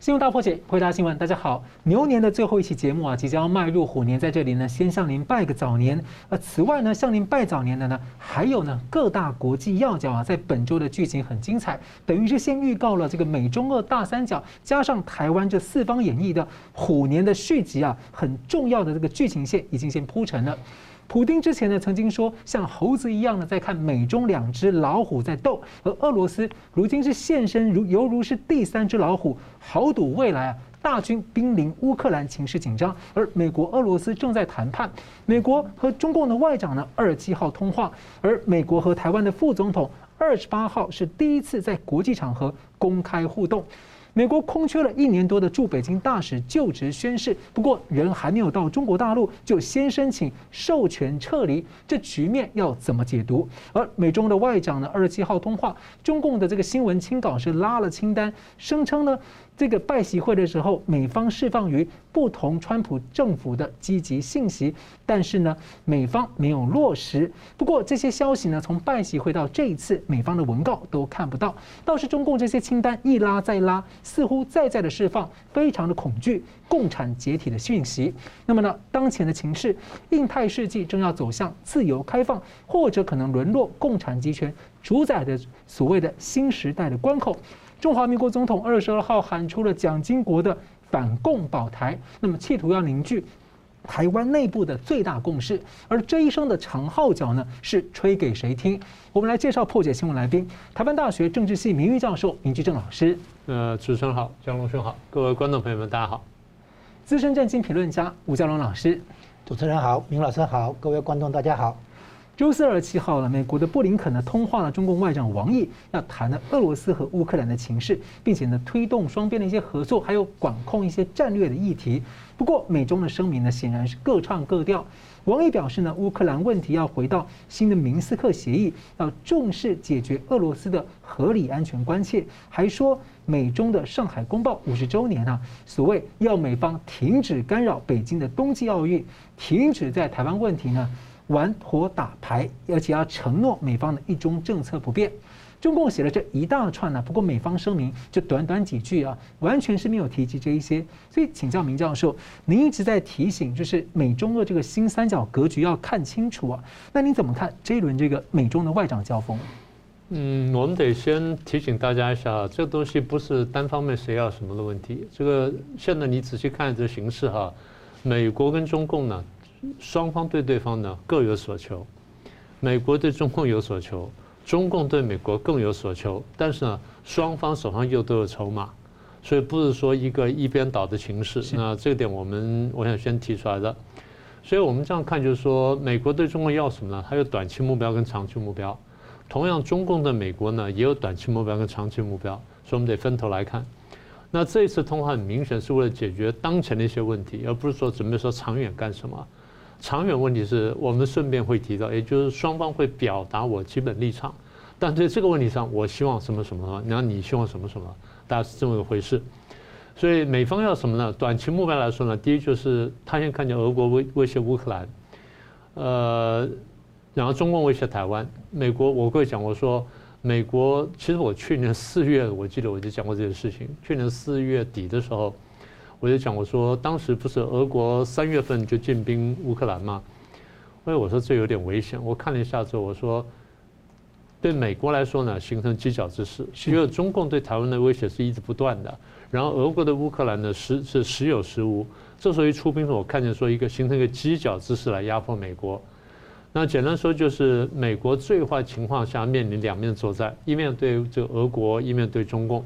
新闻大破解，回答新闻。大家好，牛年的最后一期节目啊，即将迈入虎年，在这里呢，先向您拜个早年。呃，此外呢，向您拜早年的呢，还有呢，各大国际要角啊，在本周的剧情很精彩，等于是先预告了这个美中俄大三角加上台湾这四方演绎的虎年的续集啊，很重要的这个剧情线已经先铺陈了。普丁之前呢，曾经说像猴子一样呢，在看美中两只老虎在斗，而俄罗斯如今是现身如犹如是第三只老虎，豪赌未来啊，大军兵临乌克兰，情势紧张，而美国、俄罗斯正在谈判，美国和中共的外长呢二十七号通话，而美国和台湾的副总统二十八号是第一次在国际场合公开互动。美国空缺了一年多的驻北京大使就职宣誓，不过人还没有到中国大陆，就先申请授权撤离，这局面要怎么解读？而美中的外长呢，二十七号通话，中共的这个新闻清稿是拉了清单，声称呢。这个拜习会的时候，美方释放于不同川普政府的积极信息，但是呢，美方没有落实。不过这些消息呢，从拜习会到这一次，美方的文告都看不到。倒是中共这些清单一拉再拉，似乎再再的释放非常的恐惧共产解体的讯息。那么呢，当前的情势，印太世纪正要走向自由开放，或者可能沦落共产集权主宰的所谓的新时代的关口。中华民国总统二十二号喊出了蒋经国的反共保台，那么企图要凝聚台湾内部的最大共识。而这一声的长号角呢，是吹给谁听？我们来介绍破解新闻来宾：台湾大学政治系名誉教授林居正老师。呃，主持人好，江龙兄好，各位观众朋友们大家好。资深政经评论家吴家龙老师。主持人好，明老师好，各位观众大家好。周四二十七号了，美国的布林肯呢通话了中共外长王毅，要谈了俄罗斯和乌克兰的情势，并且呢推动双边的一些合作，还有管控一些战略的议题。不过美中的声明呢显然是各唱各调。王毅表示呢，乌克兰问题要回到新的明斯克协议，要重视解决俄罗斯的合理安全关切，还说美中的上海公报五十周年啊，所谓要美方停止干扰北京的冬季奥运，停止在台湾问题呢。玩火打牌，而且要承诺美方的一中政策不变。中共写了这一大串呢，不过美方声明就短短几句啊，完全是没有提及这一些。所以请教明教授，您一直在提醒，就是美中俄这个新三角格局要看清楚啊。那您怎么看这一轮这个美中的外长交锋？嗯，我们得先提醒大家一下，这东西不是单方面谁要什么的问题。这个现在你仔细看这形势哈，美国跟中共呢。双方对对方呢各有所求，美国对中共有所求，中共对美国更有所求，但是呢，双方手上又都有筹码，所以不是说一个一边倒的情势。那这个点我们我想先提出来的，所以我们这样看就是说，美国对中国要什么呢？它有短期目标跟长期目标，同样中共对美国呢也有短期目标跟长期目标，所以我们得分头来看。那这一次通话很明显是为了解决当前的一些问题，而不是说准备说长远干什么。长远问题是我们顺便会提到，也就是双方会表达我基本立场，但在这个问题上，我希望什么什么，然后你希望什么什么，大概是这么一回事。所以美方要什么呢？短期目标来说呢，第一就是他先看见俄国威威胁乌克兰，呃，然后中共威胁台湾，美国我会讲，我说美国其实我去年四月我记得我就讲过这件事情，去年四月底的时候。我就讲，我说当时不是俄国三月份就进兵乌克兰吗？所以我说这有点危险。我看了一下之后，我说对美国来说呢，形成犄角之势，因为中共对台湾的威胁是一直不断的。然后俄国的乌克兰呢，时是时有时无。这时候一出兵，我看见说一个形成一个犄角之势来压迫美国。那简单说就是美国最坏情况下面临两面作战，一面对这个俄国，一面对中共。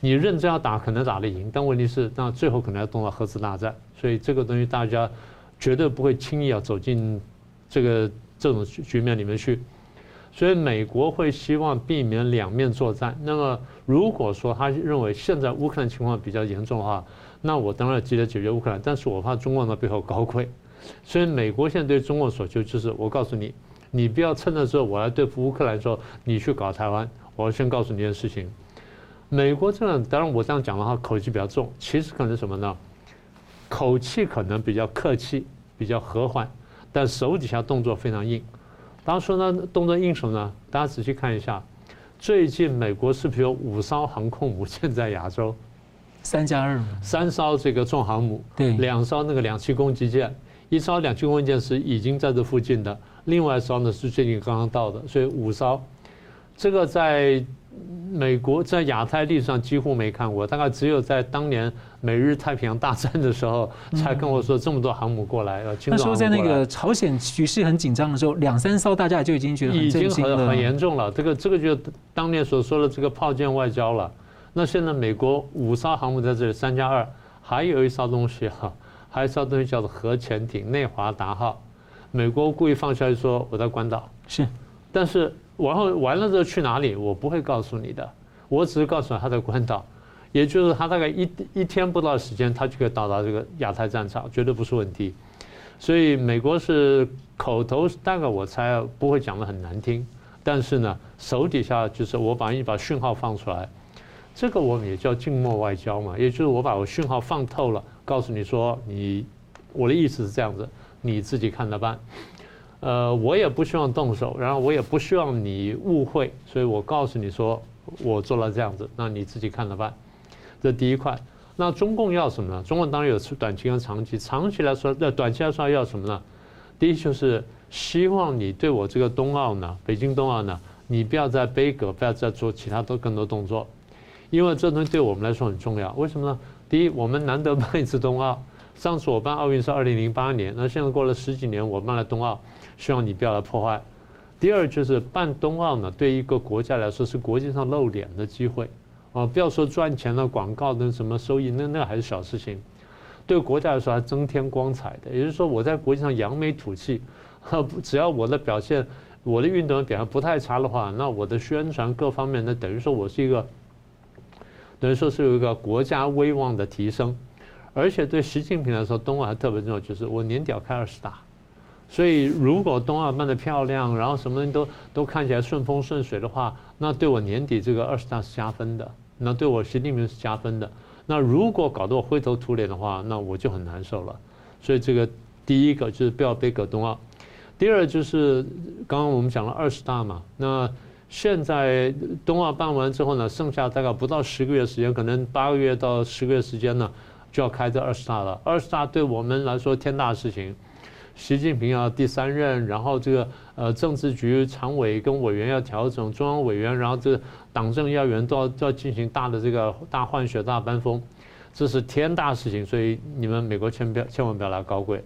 你认真要打，可能打得赢，但问题是，那最后可能要动到核子大战，所以这个东西大家绝对不会轻易要走进这个这种局面里面去。所以美国会希望避免两面作战。那么如果说他认为现在乌克兰情况比较严重的话，那我当然记得解决乌克兰，但是我怕中共在背后搞鬼。所以美国现在对中共所求就是，我告诉你，你不要趁着时候我来对付乌克兰的时候，你去搞台湾。我要先告诉你一件事情。美国这样，当然我这样讲的话，口气比较重。其实可能什么呢？口气可能比较客气，比较和缓，但手底下动作非常硬。当说呢，动作硬什么呢？大家仔细看一下，最近美国是不是有五艘航空母 舰在亚洲？三加二，三艘这个重航母，对，两艘那个两栖攻击舰，一艘两栖攻击舰是已经在这附近的，另外一艘呢是最近刚刚到的，所以五艘，这个在。美国在亚太历史上几乎没看过，大概只有在当年美日太平洋大战的时候，才跟我说这么多航母过来。那时候在那个朝鲜局势很紧张的时候，两三艘大家就已经觉得已经很很严重了。这个这个就当年所说的这个炮舰外交了。那现在美国五艘航母在这里，三加二，还有一艘东西哈，还有一艘东西叫做核潜艇内华达号。美国故意放出来说我在关岛，是，但是。然后完了之后去哪里？我不会告诉你的，我只是告诉他在关岛，也就是他大概一一天不到时间，他就可以到达这个亚太战场，绝对不是问题。所以美国是口头大概我猜不会讲的很难听，但是呢，手底下就是我把一把讯号放出来，这个我们也叫静默外交嘛，也就是我把我讯号放透了，告诉你说你我的意思是这样子，你自己看着办。呃，我也不希望动手，然后我也不希望你误会，所以我告诉你说，我做了这样子，那你自己看着办。这第一块。那中共要什么呢？中共当然有短期跟长期。长期来说，那短期来说要什么呢？第一就是希望你对我这个冬奥呢，北京冬奥呢，你不要再杯葛，不要再做其他的更多动作，因为这东西对我们来说很重要。为什么呢？第一，我们难得办一次冬奥，上次我办奥运是二零零八年，那现在过了十几年，我办了冬奥。希望你不要来破坏。第二就是办冬奥呢，对一个国家来说是国际上露脸的机会，啊，不要说赚钱了，广告的什么收益，那那还是小事情。对国家来说还增添光彩的，也就是说我在国际上扬眉吐气，只要我的表现，我的运动员表现不太差的话，那我的宣传各方面，那等于说我是一个，等于说是有一个国家威望的提升。而且对习近平来说，冬奥还特别重要，就是我年底要开二十大。所以，如果冬奥办得漂亮，然后什么都都看起来顺风顺水的话，那对我年底这个二十大是加分的，那对我习近平是加分的。那如果搞得我灰头土脸的话，那我就很难受了。所以，这个第一个就是不要背葛冬奥。第二就是刚刚我们讲了二十大嘛，那现在冬奥办完之后呢，剩下大概不到十个月时间，可能八个月到十个月时间呢，就要开这二十大了。二十大对我们来说天大的事情。习近平要第三任，然后这个呃政治局常委跟委员要调整，中央委员，然后这个党政要员都要都要进行大的这个大换血、大班风，这是天大事情，所以你们美国千万不要千万不要来高贵。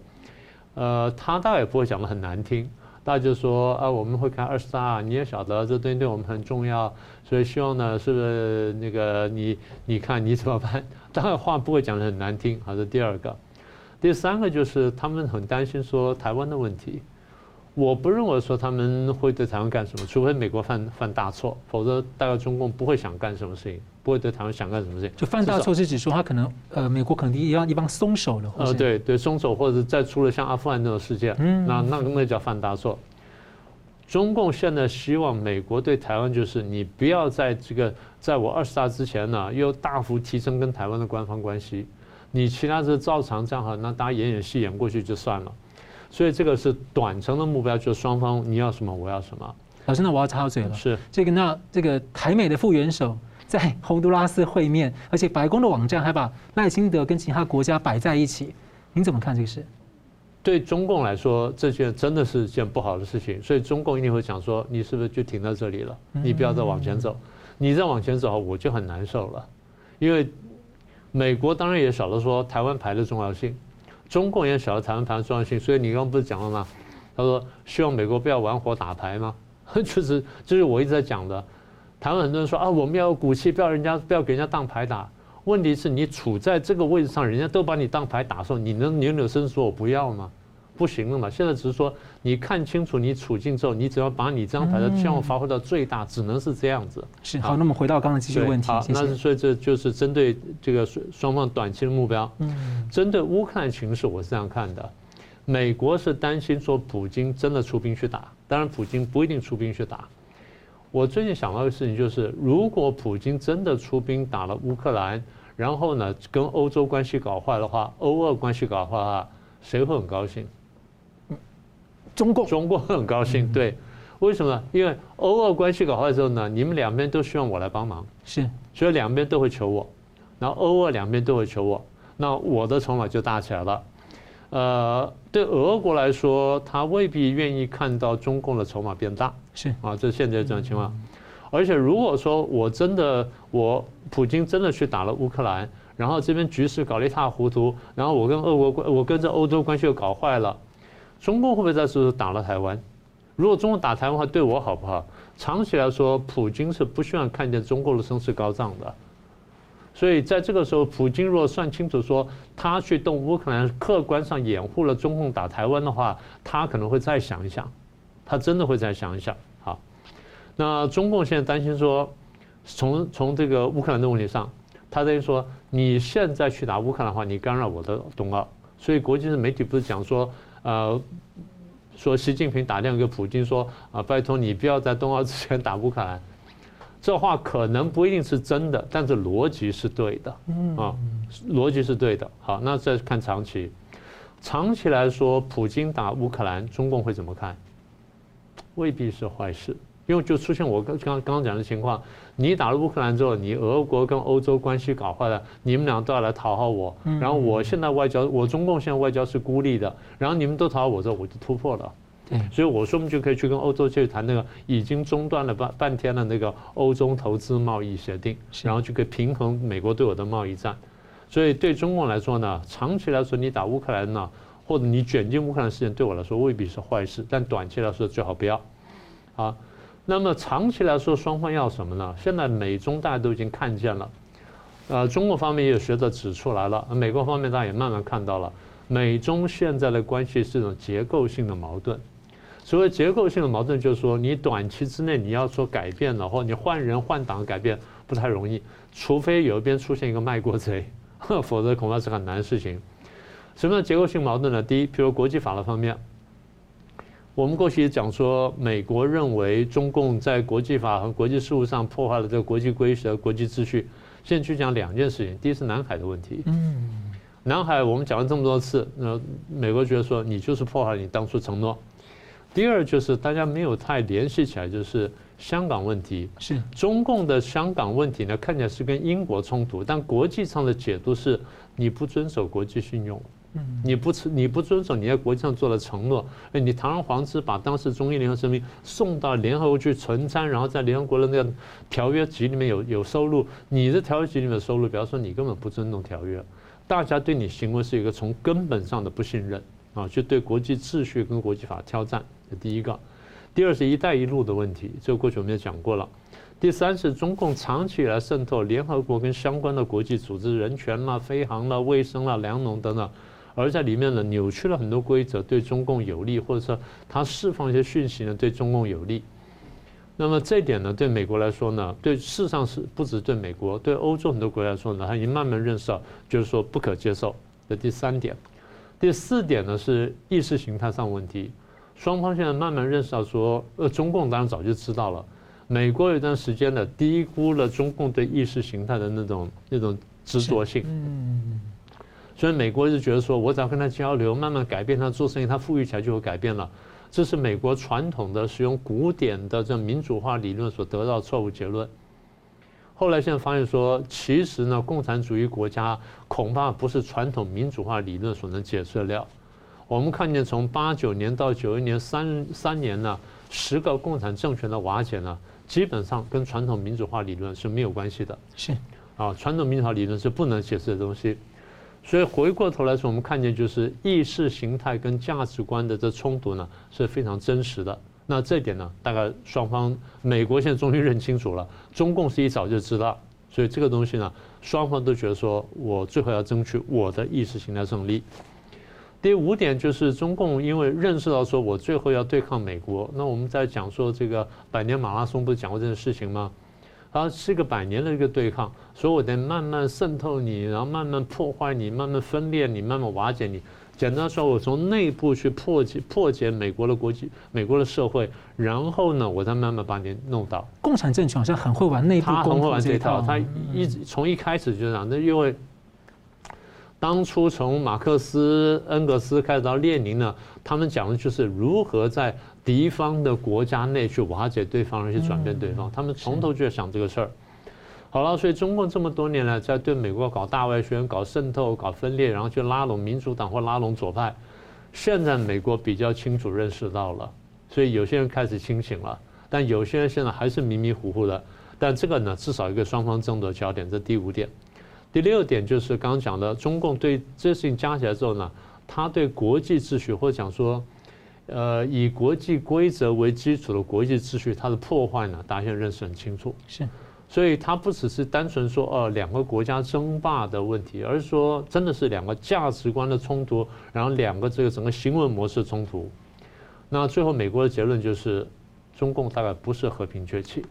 呃，他倒也不会讲的很难听，大家就说啊，我们会开二十大，你也晓得这东西对我们很重要，所以希望呢，是不是那个你你看你怎么办？当然话不会讲得很难听，好，这第二个。第三个就是他们很担心说台湾的问题，我不认为说他们会对台湾干什么，除非美国犯犯大错，否则大概中共不会想干什么事情，不会对台湾想干什么事情。就犯大错是指说他可能呃美国可能一样一帮松手了。呃对对松手，或者再出了像阿富汗那种事件，嗯，那那那叫犯大错。中共现在希望美国对台湾就是你不要在这个在我二十大之前呢，又大幅提升跟台湾的官方关系。你其他是照常这样好，那大家演演戏演过去就算了。所以这个是短程的目标，就是双方你要什么我要什么。老师，那我要插嘴了。是这个，那这个台美的副元首在洪都拉斯会面，而且白宫的网站还把赖清德跟其他国家摆在一起，您怎么看这个事？对中共来说，这件真的是件不好的事情，所以中共一定会想说，你是不是就停在这里了？你不要再往前走，你再往前走，我就很难受了，因为。美国当然也晓得说台湾牌的重要性，中共也晓得台湾牌的重要性，所以你刚刚不是讲了吗？他说希望美国不要玩火打牌吗？就是就是我一直在讲的，台湾很多人说啊，我们要有骨气，不要人家不要给人家当牌打。问题是你处在这个位置上，人家都把你当牌打的时候，你能扭扭身说我不要吗？不行了嘛！现在只是说，你看清楚你处境之后，你只要把你这张牌的希望发挥到最大，只能是这样子。是好，那么回到刚才继续问题。好，那是所以这就是针对这个双方短期的目标。嗯，针对乌克兰形势，我是这样看的：美国是担心说普京真的出兵去打，当然普京不一定出兵去打。我最近想到的事情就是，如果普京真的出兵打了乌克兰，然后呢跟欧洲关系搞坏的话，欧俄关系搞坏的话，谁会很高兴？中共中共很高兴，对，为什么？因为欧俄关系搞坏之后呢，你们两边都希望我来帮忙，是，所以两边都会求我。然后欧俄两边都会求我，那我的筹码就大起来了。呃，对俄国来说，他未必愿意看到中共的筹码变大，是啊，这是现在这种情况。而且如果说我真的我普京真的去打了乌克兰，然后这边局势搞得一塌糊涂，然后我跟俄国关我跟这欧洲关系又搞坏了，中共会不会在这时候打了台湾？如果中共打台湾的话，对我好不好？长期来说，普京是不希望看见中共的声势高涨的。所以在这个时候，普京若算清楚说他去动乌克兰，客观上掩护了中共打台湾的话，他可能会再想一想，他真的会再想一想。好，那中共现在担心说，从从这个乌克兰的问题上，他等于说你现在去打乌克兰的话，你干扰我的冬奥。所以国际的媒体不是讲说，呃，说习近平打电话给普京说啊，拜托你不要在冬奥之前打乌克兰。这话可能不一定是真的，但是逻辑是对的，啊，逻辑是对的。好，那再看长期，长期来说，普京打乌克兰，中共会怎么看？未必是坏事，因为就出现我刚刚刚讲的情况，你打了乌克兰之后，你俄国跟欧洲关系搞坏了，你们俩都要来讨好我，然后我现在外交，我中共现在外交是孤立的，然后你们都讨好我之后，我就突破了。所以我说，我们就可以去跟欧洲去谈那个已经中断了半半天的那个欧洲投资贸易协定，然后就可以平衡美国对我的贸易战。所以对中共来说呢，长期来说你打乌克兰呢，或者你卷进乌克兰事件，对我来说未必是坏事，但短期来说最好不要。啊，那么长期来说双方要什么呢？现在美中大家都已经看见了，呃，中国方面也有学者指出来了，美国方面大家也慢慢看到了，美中现在的关系是一种结构性的矛盾。所谓结构性的矛盾，就是说你短期之内你要说改变了，或你换人换党改变不太容易，除非有一边出现一个卖国贼，否则恐怕是很难的事情。什么叫结构性矛盾呢？第一，比如国际法的方面，我们过去也讲说，美国认为中共在国际法和国际事务上破坏了这个国际规则、国际秩序。现在去讲两件事情，第一是南海的问题。嗯，南海我们讲了这么多次，那美国觉得说你就是破坏你当初承诺。第二就是大家没有太联系起来，就是香港问题。是。中共的香港问题呢，看起来是跟英国冲突，但国际上的解读是你不遵守国际信用，你不你不遵守你在国际上做的承诺。哎，你堂而皇之把当时中英联合声明送到联合国去存参，然后在联合国的那个条约集里面有有收入，你的条约集里面的收入，比方说你根本不尊重条约，大家对你行为是一个从根本上的不信任啊，就对国际秩序跟国际法挑战。这第一个，第二是一带一路的问题，这个过去我们也讲过了。第三是中共长期以来渗透联合国跟相关的国际组织，人权啦、飞航啦、卫生啦、粮农等等，而在里面呢扭曲了很多规则，对中共有利，或者说他释放一些讯息呢对中共有利。那么这一点呢，对美国来说呢，对事实上是不止对美国，对欧洲很多国家来说呢，他已经慢慢认识到，就是说不可接受。这第三点，第四点呢是意识形态上问题。双方现在慢慢认识到说，呃，中共当然早就知道了，美国有一段时间呢低估了中共对意识形态的那种那种执着性，嗯，所以美国就觉得说，我只要跟他交流，慢慢改变他做生意，他富裕起来就会改变了。这是美国传统的使用古典的这民主化理论所得到错误结论。后来现在发现说，其实呢，共产主义国家恐怕不是传统民主化理论所能解释的了。我们看见从八九年到九一年三三年呢，十个共产政权的瓦解呢，基本上跟传统民主化理论是没有关系的。是啊，传统民主化理论是不能解释的东西。所以回过头来说，我们看见就是意识形态跟价值观的这冲突呢是非常真实的。那这点呢，大概双方美国现在终于认清楚了，中共是一早就知道，所以这个东西呢，双方都觉得说我最后要争取我的意识形态胜利。第五点就是中共因为认识到说，我最后要对抗美国，那我们在讲说这个百年马拉松不是讲过这件事情吗？它是个百年的一个对抗，所以我得慢慢渗透你，然后慢慢破坏你，慢慢分裂你，慢慢瓦解你。简单说，我从内部去破解破解美国的国际、美国的社会，然后呢，我再慢慢把你弄倒。共产政权好像很会玩内部攻很会玩这套，他一直从一开始就这样，那因为。当初从马克思、恩格斯开始到列宁呢，他们讲的就是如何在敌方的国家内去瓦解对方，而且转变对方。他们从头就在想这个事儿。好了，所以中共这么多年来在对美国搞大外宣、搞渗透、搞分裂，然后去拉拢民主党或拉拢左派。现在美国比较清楚认识到了，所以有些人开始清醒了，但有些人现在还是迷迷糊糊的。但这个呢，至少一个双方争夺焦点。这第五点，第六点就是刚刚讲的，中共对这事情加起来之后呢，他对国际秩序或者讲说，呃，以国际规则为基础的国际秩序，它的破坏呢，大家现在认识很清楚。是。所以它不只是单纯说哦两个国家争霸的问题，而是说真的是两个价值观的冲突，然后两个这个整个行为模式冲突。那最后美国的结论就是，中共大概不是和平崛起。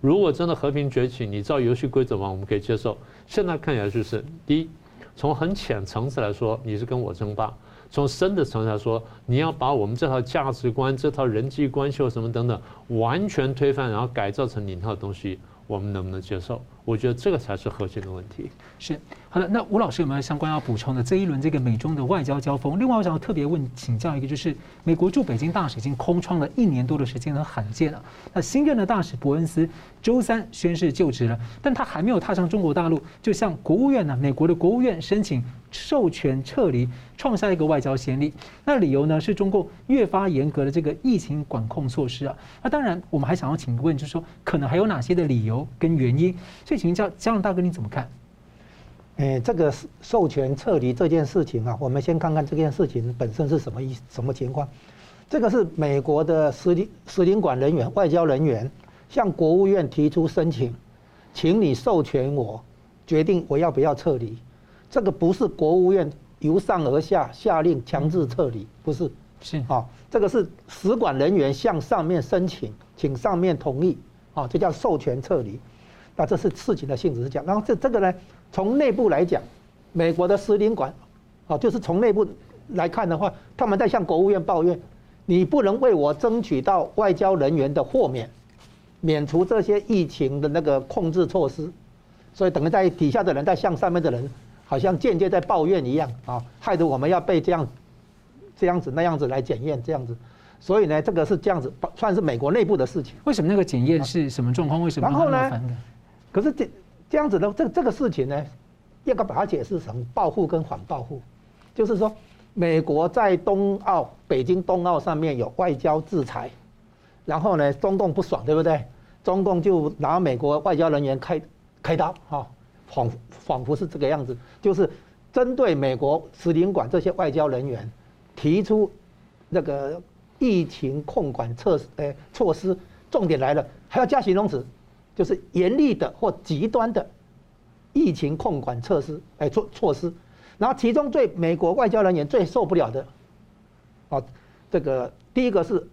如果真的和平崛起，你照游戏规则嘛，我们可以接受。现在看起来就是，第一，从很浅层次来说，你是跟我争霸；从深的层次来说，你要把我们这套价值观、这套人际关系或什么等等，完全推翻，然后改造成你那套东西。我们能不能接受？我觉得这个才是核心的问题。是好的，那吴老师有没有相关要补充的？这一轮这个美中的外交交锋，另外我想要特别问请教一个，就是美国驻北京大使已经空窗了一年多的时间，很罕见了。那新任的大使伯恩斯周三宣誓就职了，但他还没有踏上中国大陆，就向国务院呢，美国的国务院申请授权撤离，创下一个外交先例。那理由呢是中共越发严格的这个疫情管控措施啊。那当然，我们还想要请问，就是说可能还有哪些的理由跟原因？所以请问教嘉龙大哥你怎么看？哎，这个授权撤离这件事情啊，我们先看看这件事情本身是什么意什么情况。这个是美国的使领使领馆人员、外交人员向国务院提出申请，请你授权我决定我要不要撤离。这个不是国务院由上而下下令强制撤离，不是，是啊，这个是使馆人员向上面申请，请上面同意，啊，这叫授权撤离。那这是事情的性质是这样，然后这这个呢，从内部来讲，美国的使领馆，啊，就是从内部来看的话，他们在向国务院抱怨，你不能为我争取到外交人员的豁免，免除这些疫情的那个控制措施，所以等于在底下的人在向上面的人，好像间接在抱怨一样啊，害得我们要被这样这样子那样子来检验这样子，所以呢，这个是这样子，算是美国内部的事情。为什么那个检验是什么状况？为什么？然后呢？可是这这样子的这这个事情呢，应该把它解释成报复跟反报复，就是说，美国在冬奥北京冬奥上面有外交制裁，然后呢，中共不爽，对不对？中共就拿美国外交人员开开刀，哈，仿仿佛是这个样子，就是针对美国使领馆这些外交人员提出那个疫情控管措施，呃，措施，重点来了，还要加形容词。就是严厉的或极端的疫情控管措施，哎，措措施，然后其中最美国外交人员最受不了的，啊，这个第一个是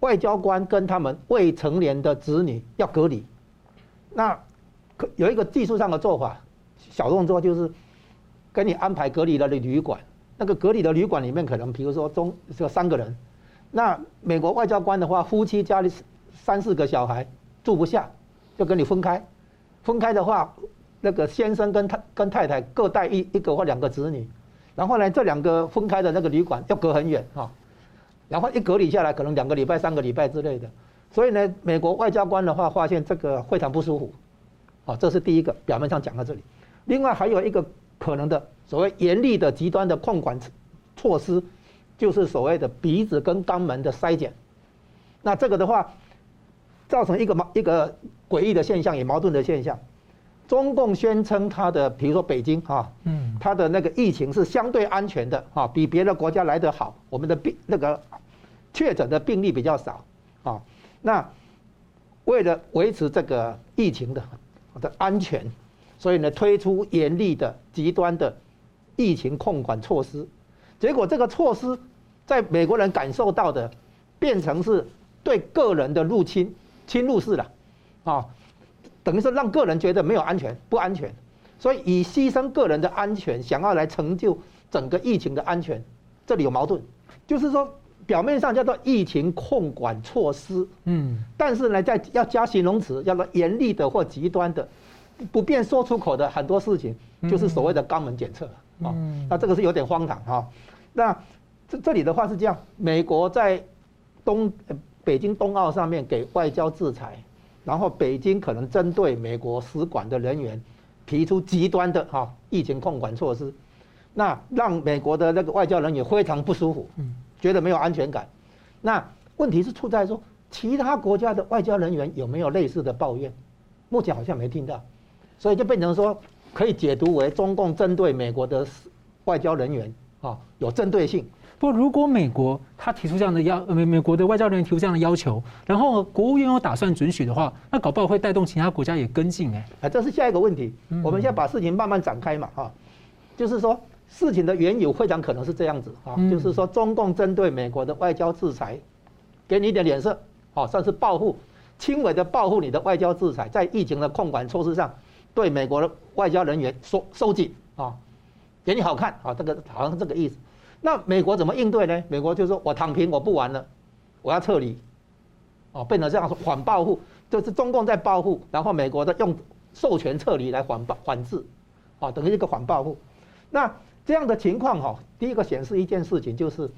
外交官跟他们未成年的子女要隔离，那可有一个技术上的做法，小动作就是给你安排隔离的旅馆，那个隔离的旅馆里面可能比如说中这三个人，那美国外交官的话，夫妻家里三四个小孩住不下。就跟你分开，分开的话，那个先生跟太跟太太各带一一个或两个子女，然后呢，这两个分开的那个旅馆要隔很远哈，然后一隔离下来，可能两个礼拜、三个礼拜之类的，所以呢，美国外交官的话发现这个非常不舒服，好，这是第一个表面上讲到这里，另外还有一个可能的所谓严厉的极端的控管措施，就是所谓的鼻子跟肛门的筛检，那这个的话。造成一个一个诡异的现象，也矛盾的现象。中共宣称它的，比如说北京啊，嗯，它的那个疫情是相对安全的啊，比别的国家来得好。我们的病那个确诊的病例比较少啊。那为了维持这个疫情的的安全，所以呢，推出严厉的极端的疫情控管措施。结果这个措施在美国人感受到的，变成是对个人的入侵。侵入式了，啊，等于说让个人觉得没有安全、不安全，所以以牺牲个人的安全，想要来成就整个疫情的安全，这里有矛盾，就是说表面上叫做疫情控管措施，嗯，但是呢，在要加形容词，叫做严厉的或极端的，不便说出口的很多事情，就是所谓的肛门检测，啊，那这个是有点荒唐哈。那这这里的话是这样，美国在东。北京冬奥上面给外交制裁，然后北京可能针对美国使馆的人员提出极端的哈疫情控管措施，那让美国的那个外交人员非常不舒服，嗯觉得没有安全感。那问题是出在说，其他国家的外交人员有没有类似的抱怨？目前好像没听到，所以就变成说可以解读为中共针对美国的外交人员啊有针对性。不过，如果美国他提出这样的要美美国的外交人员提出这样的要求，然后国务院又打算准许的话，那搞不好会带动其他国家也跟进哎。啊，这是下一个问题。我们现在把事情慢慢展开嘛哈，就是说事情的缘由非常可能是这样子啊，就是说中共针对美国的外交制裁，给你一点脸色，好算是报复，轻微的报复你的外交制裁，在疫情的控管措施上，对美国的外交人员收收紧啊，给你好看啊，这个好像是这个意思。那美国怎么应对呢？美国就说：“我躺平，我不玩了，我要撤离。”哦，变成这样说反报复，就是中共在报复，然后美国的用授权撤离来反报反制，啊，等于一个反报复。那这样的情况哈，第一个显示一件事情就是，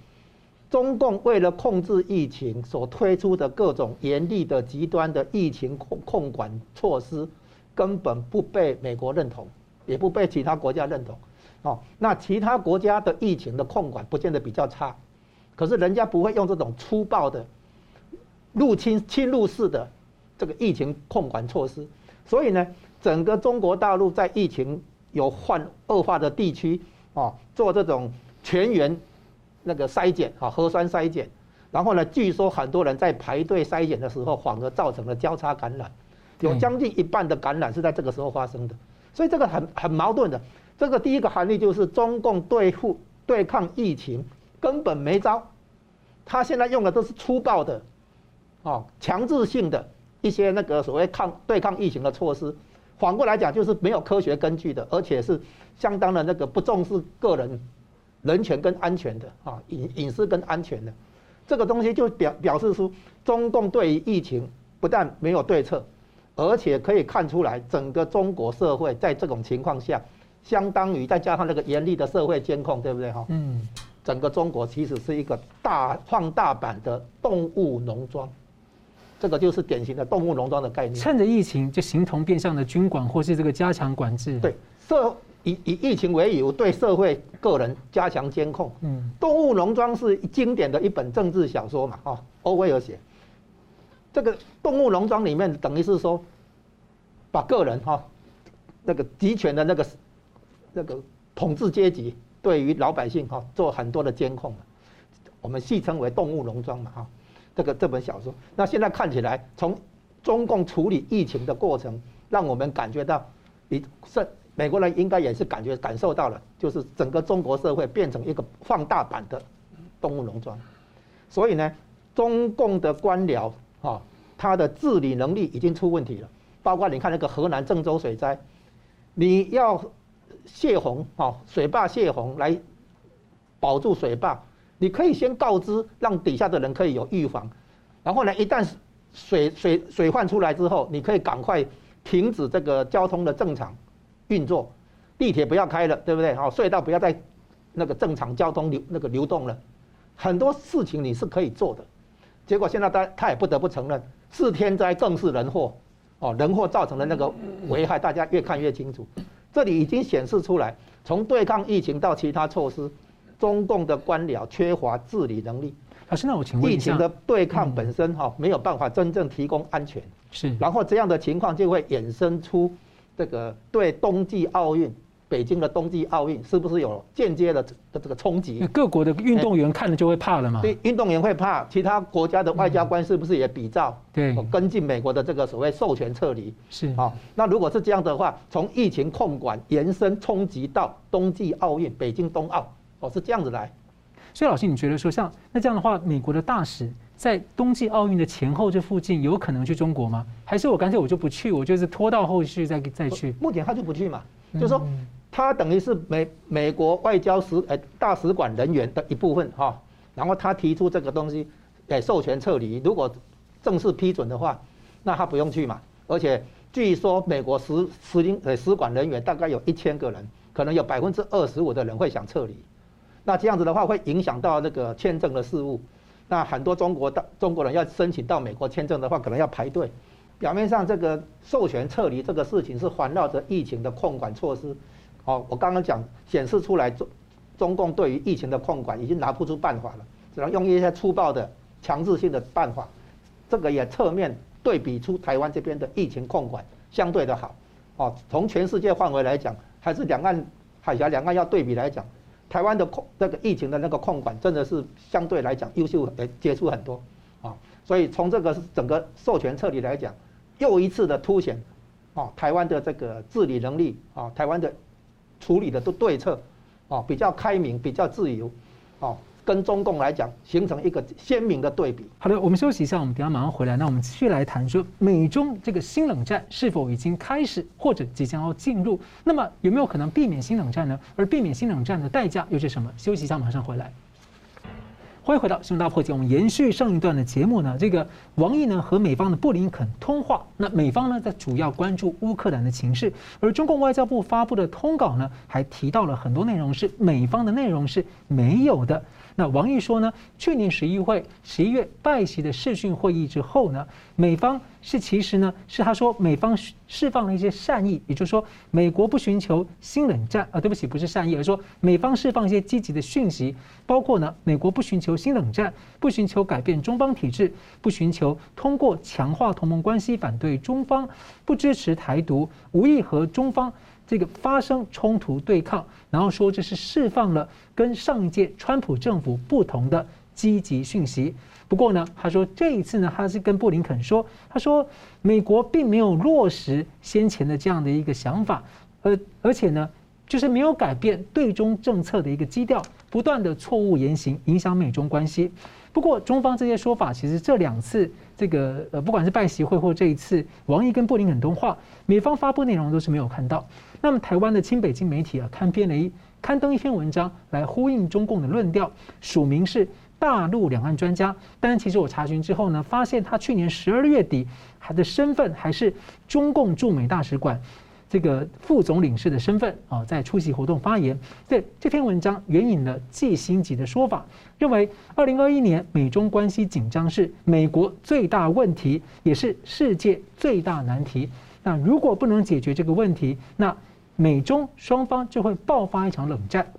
中共为了控制疫情所推出的各种严厉的极端的疫情控控管措施，根本不被美国认同，也不被其他国家认同。哦，那其他国家的疫情的控管不见得比较差，可是人家不会用这种粗暴的入侵侵入式的这个疫情控管措施，所以呢，整个中国大陆在疫情有患恶化的地区哦，做这种全员那个筛检啊，核酸筛检，然后呢，据说很多人在排队筛检的时候，反而造成了交叉感染，有将近一半的感染是在这个时候发生的，所以这个很很矛盾的。这个第一个含义就是中共对付对抗疫情根本没招，他现在用的都是粗暴的，哦，强制性的一些那个所谓抗对抗疫情的措施，反过来讲就是没有科学根据的，而且是相当的那个不重视个人人权跟安全的啊隐隐私跟安全的，这个东西就表表示出中共对于疫情不但没有对策，而且可以看出来整个中国社会在这种情况下。相当于再加上那个严厉的社会监控，对不对哈？嗯，整个中国其实是一个大放大版的动物农庄，这个就是典型的动物农庄的概念。趁着疫情就形同变相的军管或是这个加强管制。对，社以以疫情为由对社会个人加强监控。嗯，动物农庄是经典的一本政治小说嘛，哈，欧威尔写。这个动物农庄里面等于是说，把个人哈那个集权的那个。那个统治阶级对于老百姓哈做很多的监控，我们戏称为动物农庄嘛哈，这个这本小说，那现在看起来，从中共处理疫情的过程，让我们感觉到，你是美国人应该也是感觉感受到了，就是整个中国社会变成一个放大版的动物农庄，所以呢，中共的官僚哈，他的治理能力已经出问题了，包括你看那个河南郑州水灾，你要。泄洪，哈，水坝泄洪来保住水坝，你可以先告知，让底下的人可以有预防，然后呢，一旦水水水患出来之后，你可以赶快停止这个交通的正常运作，地铁不要开了，对不对？好，隧道不要再那个正常交通流那个流动了，很多事情你是可以做的，结果现在他他也不得不承认，是天灾更是人祸，哦，人祸造成的那个危害，大家越看越清楚。这里已经显示出来，从对抗疫情到其他措施，中共的官僚缺乏治理能力。老师，那我请问一下，疫情的对抗本身哈没有办法真正提供安全，是。然后这样的情况就会衍生出这个对冬季奥运。北京的冬季奥运是不是有间接的这个冲击？各国的运动员看了就会怕了嘛？对，运动员会怕，其他国家的外交官是不是也比照？对，跟进美国的这个所谓授权撤离。是啊，那如果是这样的话，从疫情控管延伸冲击到冬季奥运，北京冬奥，哦，是这样子来。所以老师，你觉得说像那这样的话，美国的大使在冬季奥运的前后这附近有可能去中国吗？还是我干脆我就不去，我就是拖到后续再再去？目前他就不去嘛，就是说。他等于是美美国外交使呃大使馆人员的一部分哈，然后他提出这个东西，给授权撤离，如果正式批准的话，那他不用去嘛。而且据说美国使使领呃使馆人员大概有一千个人，可能有百分之二十五的人会想撤离，那这样子的话会影响到那个签证的事务，那很多中国的中国人要申请到美国签证的话，可能要排队，表面上这个授权撤离这个事情是环绕着疫情的控管措施。哦，我刚刚讲显示出来中中共对于疫情的控管已经拿不出办法了，只能用一些粗暴的强制性的办法。这个也侧面对比出台湾这边的疫情控管相对的好。哦，从全世界范围来讲，还是两岸海峡两岸要对比来讲，台湾的控那个疫情的那个控管真的是相对来讲优秀，呃，杰出很多。啊，所以从这个整个授权撤离来讲，又一次的凸显，啊，台湾的这个治理能力，啊，台湾的处理的都对策，啊，比较开明，比较自由，啊。跟中共来讲，形成一个鲜明的对比。好的，我们休息一下，我们等下马上回来。那我们继续来谈说，美中这个新冷战是否已经开始，或者即将要进入？那么有没有可能避免新冷战呢？而避免新冷战的代价又是什么？休息一下，马上回来。欢迎回到新闻大破解。我们延续上一段的节目呢，这个王毅呢和美方的布林肯通话，那美方呢在主要关注乌克兰的情势，而中共外交部发布的通稿呢还提到了很多内容是美方的内容是没有的。那王毅说呢，去年十一会十一月拜习的视讯会议之后呢，美方是其实呢是他说美方释放了一些善意，也就是说美国不寻求新冷战啊，对不起，不是善意，而是说美方释放一些积极的讯息，包括呢美国不寻求新冷战，不寻求改变中方体制，不寻求通过强化同盟关系反对中方，不支持台独，无意和中方。这个发生冲突对抗，然后说这是释放了跟上一届川普政府不同的积极讯息。不过呢，他说这一次呢，他是跟布林肯说，他说美国并没有落实先前的这样的一个想法，而而且呢，就是没有改变对中政策的一个基调，不断的错误言行影响美中关系。不过中方这些说法，其实这两次。这个呃，不管是拜习会或这一次王毅跟布林肯通话，美方发布内容都是没有看到。那么台湾的亲北京媒体啊，刊编了一刊登一篇文章来呼应中共的论调，署名是大陆两岸专家。但其实我查询之后呢，发现他去年十二月底他的身份还是中共驻美大使馆。这个副总领事的身份啊，在出席活动发言。对这篇文章援引了季新吉的说法，认为二零二一年美中关系紧张是美国最大问题，也是世界最大难题。那如果不能解决这个问题，那美中双方就会爆发一场冷战。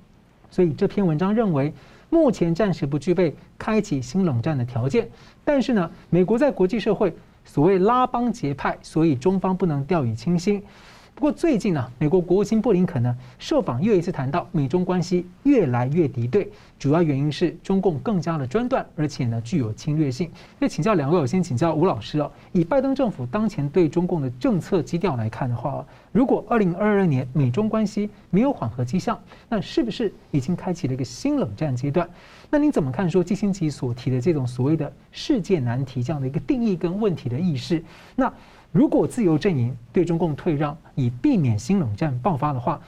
所以这篇文章认为，目前暂时不具备开启新冷战的条件。但是呢，美国在国际社会所谓拉帮结派，所以中方不能掉以轻心。不过最近呢，美国国务卿布林肯呢受访又一次谈到美中关系越来越敌对，主要原因是中共更加的专断，而且呢具有侵略性。那请教两位，我先请教吴老师哦。以拜登政府当前对中共的政策基调来看的话，如果二零二二年美中关系没有缓和迹象，那是不是已经开启了一个新冷战阶段？那您怎么看说季辛所提的这种所谓的世界难题这样的一个定义跟问题的意识？那？如果自由阵营对中共退让，以避免新冷战爆发的话，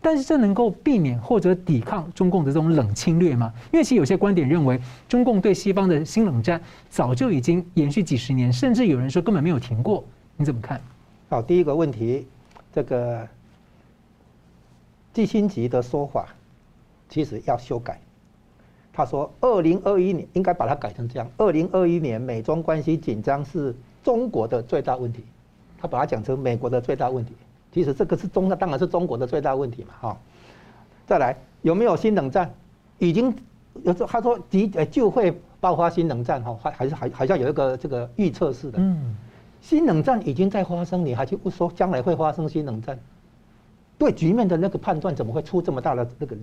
但是这能够避免或者抵抗中共的这种冷侵略吗？因为其实有些观点认为，中共对西方的新冷战早就已经延续几十年，甚至有人说根本没有停过。你怎么看？好，第一个问题，这个季辛吉的说法其实要修改。他说，二零二一年应该把它改成这样：二零二一年美中关系紧张是。中国的最大问题，他把它讲成美国的最大问题。其实这个是中，那当然是中国的最大问题嘛，哈。再来，有没有新冷战？已经有时候他说即就会爆发新冷战，哈，还还是还好像有一个这个预测式的。嗯。新冷战已经在发生，你还去不说将来会发生新冷战？对局面的那个判断怎么会出这么大的那个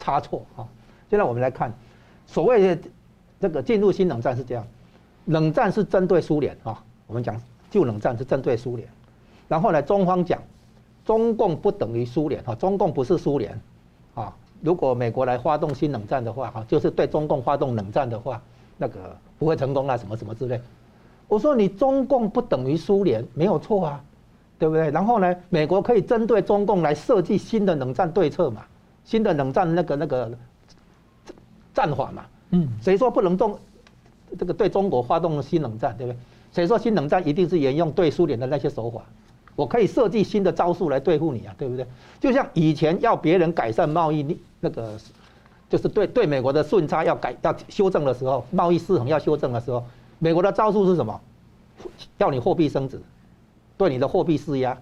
差错？哈。现在我们来看，所谓的这个进入新冷战是这样，冷战是针对苏联啊。我们讲旧冷战是针对苏联，然后呢，中方讲中共不等于苏联哈，中共不是苏联啊。如果美国来发动新冷战的话哈，就是对中共发动冷战的话，那个不会成功啊，什么什么之类。我说你中共不等于苏联没有错啊，对不对？然后呢，美国可以针对中共来设计新的冷战对策嘛，新的冷战那个那个战法嘛。嗯，谁说不能动这个对中国发动新冷战，对不对？谁说新冷战一定是沿用对苏联的那些手法？我可以设计新的招数来对付你啊，对不对？就像以前要别人改善贸易，那个就是对对美国的顺差要改要修正的时候，贸易失衡要修正的时候，美国的招数是什么？要你货币升值，对你的货币施压。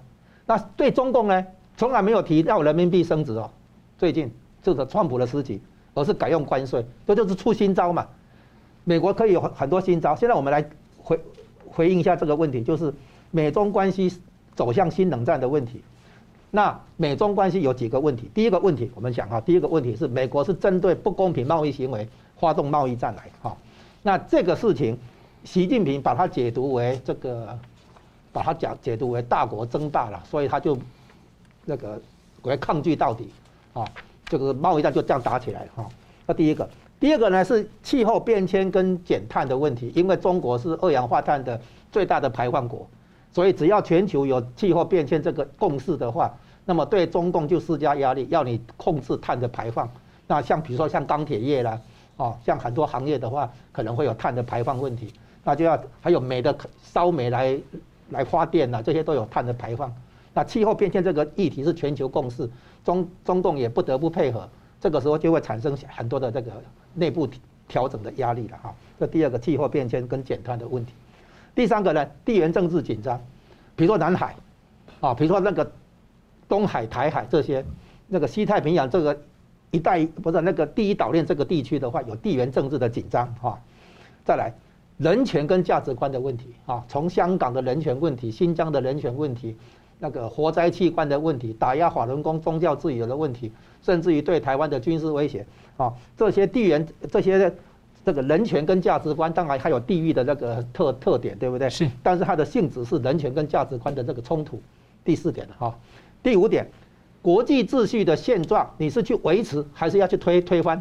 那对中共呢，从来没有提要人民币升值哦。最近这个川普的时期，而是改用关税，这就是出新招嘛。美国可以有很多新招。现在我们来回回应一下这个问题，就是美中关系走向新冷战的问题。那美中关系有几个问题？第一个问题，我们讲哈，第一个问题是美国是针对不公平贸易行为发动贸易战来哈。那这个事情，习近平把它解读为这个，把它讲解读为大国争霸了，所以他就那个我要抗拒到底啊，这个贸易战就这样打起来哈。那第一个，第二个呢是气候变迁跟减碳的问题，因为中国是二氧化碳的最大的排放国。所以，只要全球有气候变迁这个共识的话，那么对中共就施加压力，要你控制碳的排放。那像比如说像钢铁业啦，哦，像很多行业的话，可能会有碳的排放问题。那就要还有煤的烧煤来来发电呐，这些都有碳的排放。那气候变迁这个议题是全球共识，中中共也不得不配合。这个时候就会产生很多的这个内部调整的压力了哈。这第二个气候变迁跟减碳的问题。第三个呢，地缘政治紧张，比如说南海，啊，比如说那个东海、台海这些，那个西太平洋这个一带不是那个第一岛链这个地区的话，有地缘政治的紧张哈。再来，人权跟价值观的问题啊，从香港的人权问题、新疆的人权问题、那个活摘器官的问题、打压法轮功宗教自由的问题，甚至于对台湾的军事威胁啊，这些地缘这些。这个人权跟价值观，当然还有地域的那个特特点，对不对？是。但是它的性质是人权跟价值观的这个冲突。第四点哈，第五点，国际秩序的现状，你是去维持还是要去推推翻？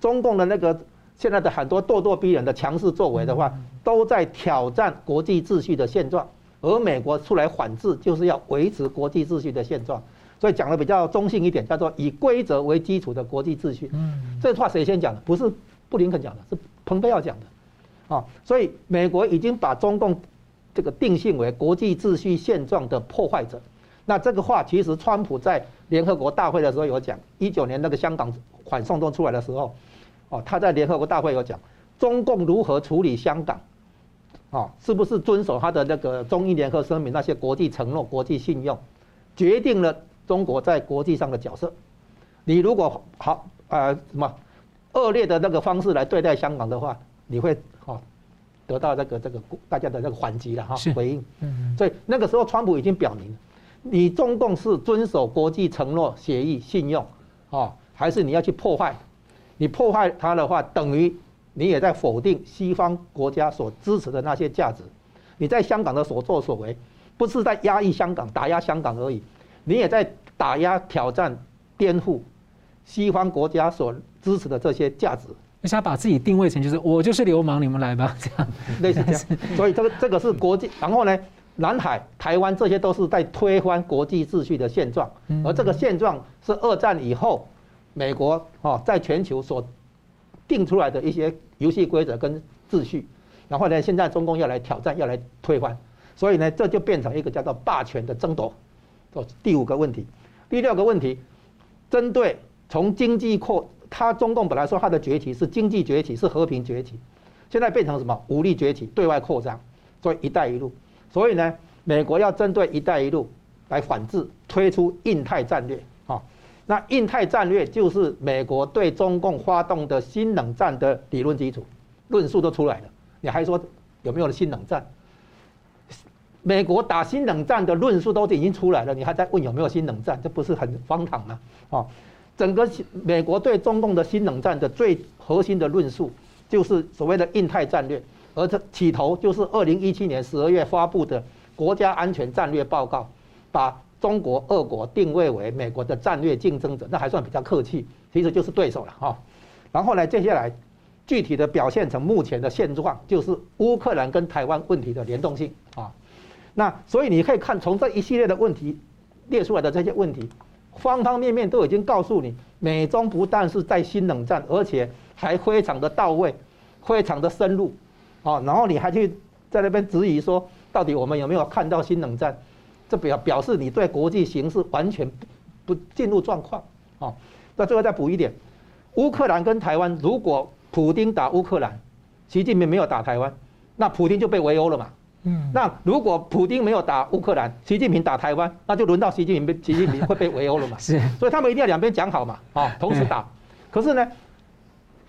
中共的那个现在的很多咄咄逼人的强势作为的话，都在挑战国际秩序的现状。而美国出来反制，就是要维持国际秩序的现状。所以讲的比较中性一点，叫做以规则为基础的国际秩序。嗯。这话谁先讲的？不是。布林肯讲的是蓬佩奥讲的，啊，所以美国已经把中共这个定性为国际秩序现状的破坏者。那这个话其实川普在联合国大会的时候有讲，一九年那个香港反送中出来的时候，哦，他在联合国大会有讲，中共如何处理香港，啊，是不是遵守他的那个中英联合声明那些国际承诺、国际信用，决定了中国在国际上的角色。你如果好，呃，什么？恶劣的那个方式来对待香港的话，你会哈得到这个这个大家的这个反击了哈回应。所以那个时候川普已经表明，你中共是遵守国际承诺、协议、信用啊，还是你要去破坏？你破坏它的话，等于你也在否定西方国家所支持的那些价值。你在香港的所作所为，不是在压抑香港、打压香港而已，你也在打压、挑战、颠覆西方国家所。支持的这些价值，而且他把自己定位成就是我就是流氓，你们来吧，这样类似这样。所以这个这个是国际，然后呢，南海、台湾这些都是在推翻国际秩序的现状，而这个现状是二战以后美国哦在全球所定出来的一些游戏规则跟秩序，然后呢，现在中共要来挑战，要来推翻，所以呢，这就变成一个叫做霸权的争夺。哦，第五个问题，第六个问题，针对从经济扩。他中共本来说他的崛起是经济崛起，是和平崛起，现在变成什么？武力崛起，对外扩张，所以“一带一路”。所以呢，美国要针对“一带一路”来反制，推出印太战略。那印太战略就是美国对中共发动的新冷战的理论基础，论述都出来了。你还说有没有新冷战？美国打新冷战的论述都已经出来了，你还在问有没有新冷战？这不是很荒唐吗？啊？整个美国对中共的新冷战的最核心的论述，就是所谓的印太战略，而这起头就是二零一七年十二月发布的国家安全战略报告，把中国、俄国定位为美国的战略竞争者，那还算比较客气，其实就是对手了哈。然后呢，接下来具体的表现成目前的现状，就是乌克兰跟台湾问题的联动性啊。那所以你可以看从这一系列的问题列出来的这些问题。方方面面都已经告诉你，美中不但是在新冷战，而且还非常的到位，非常的深入，啊，然后你还去在那边质疑说，到底我们有没有看到新冷战？这表表示你对国际形势完全不进入状况，啊，那最后再补一点，乌克兰跟台湾，如果普京打乌克兰，习近平没有打台湾，那普京就被围殴了嘛，嗯，那如果普京没有打乌克兰，习近平打台湾，那就轮到习近平被习近平会被围殴了嘛？是，所以他们一定要两边讲好嘛，啊，同时打。可是呢，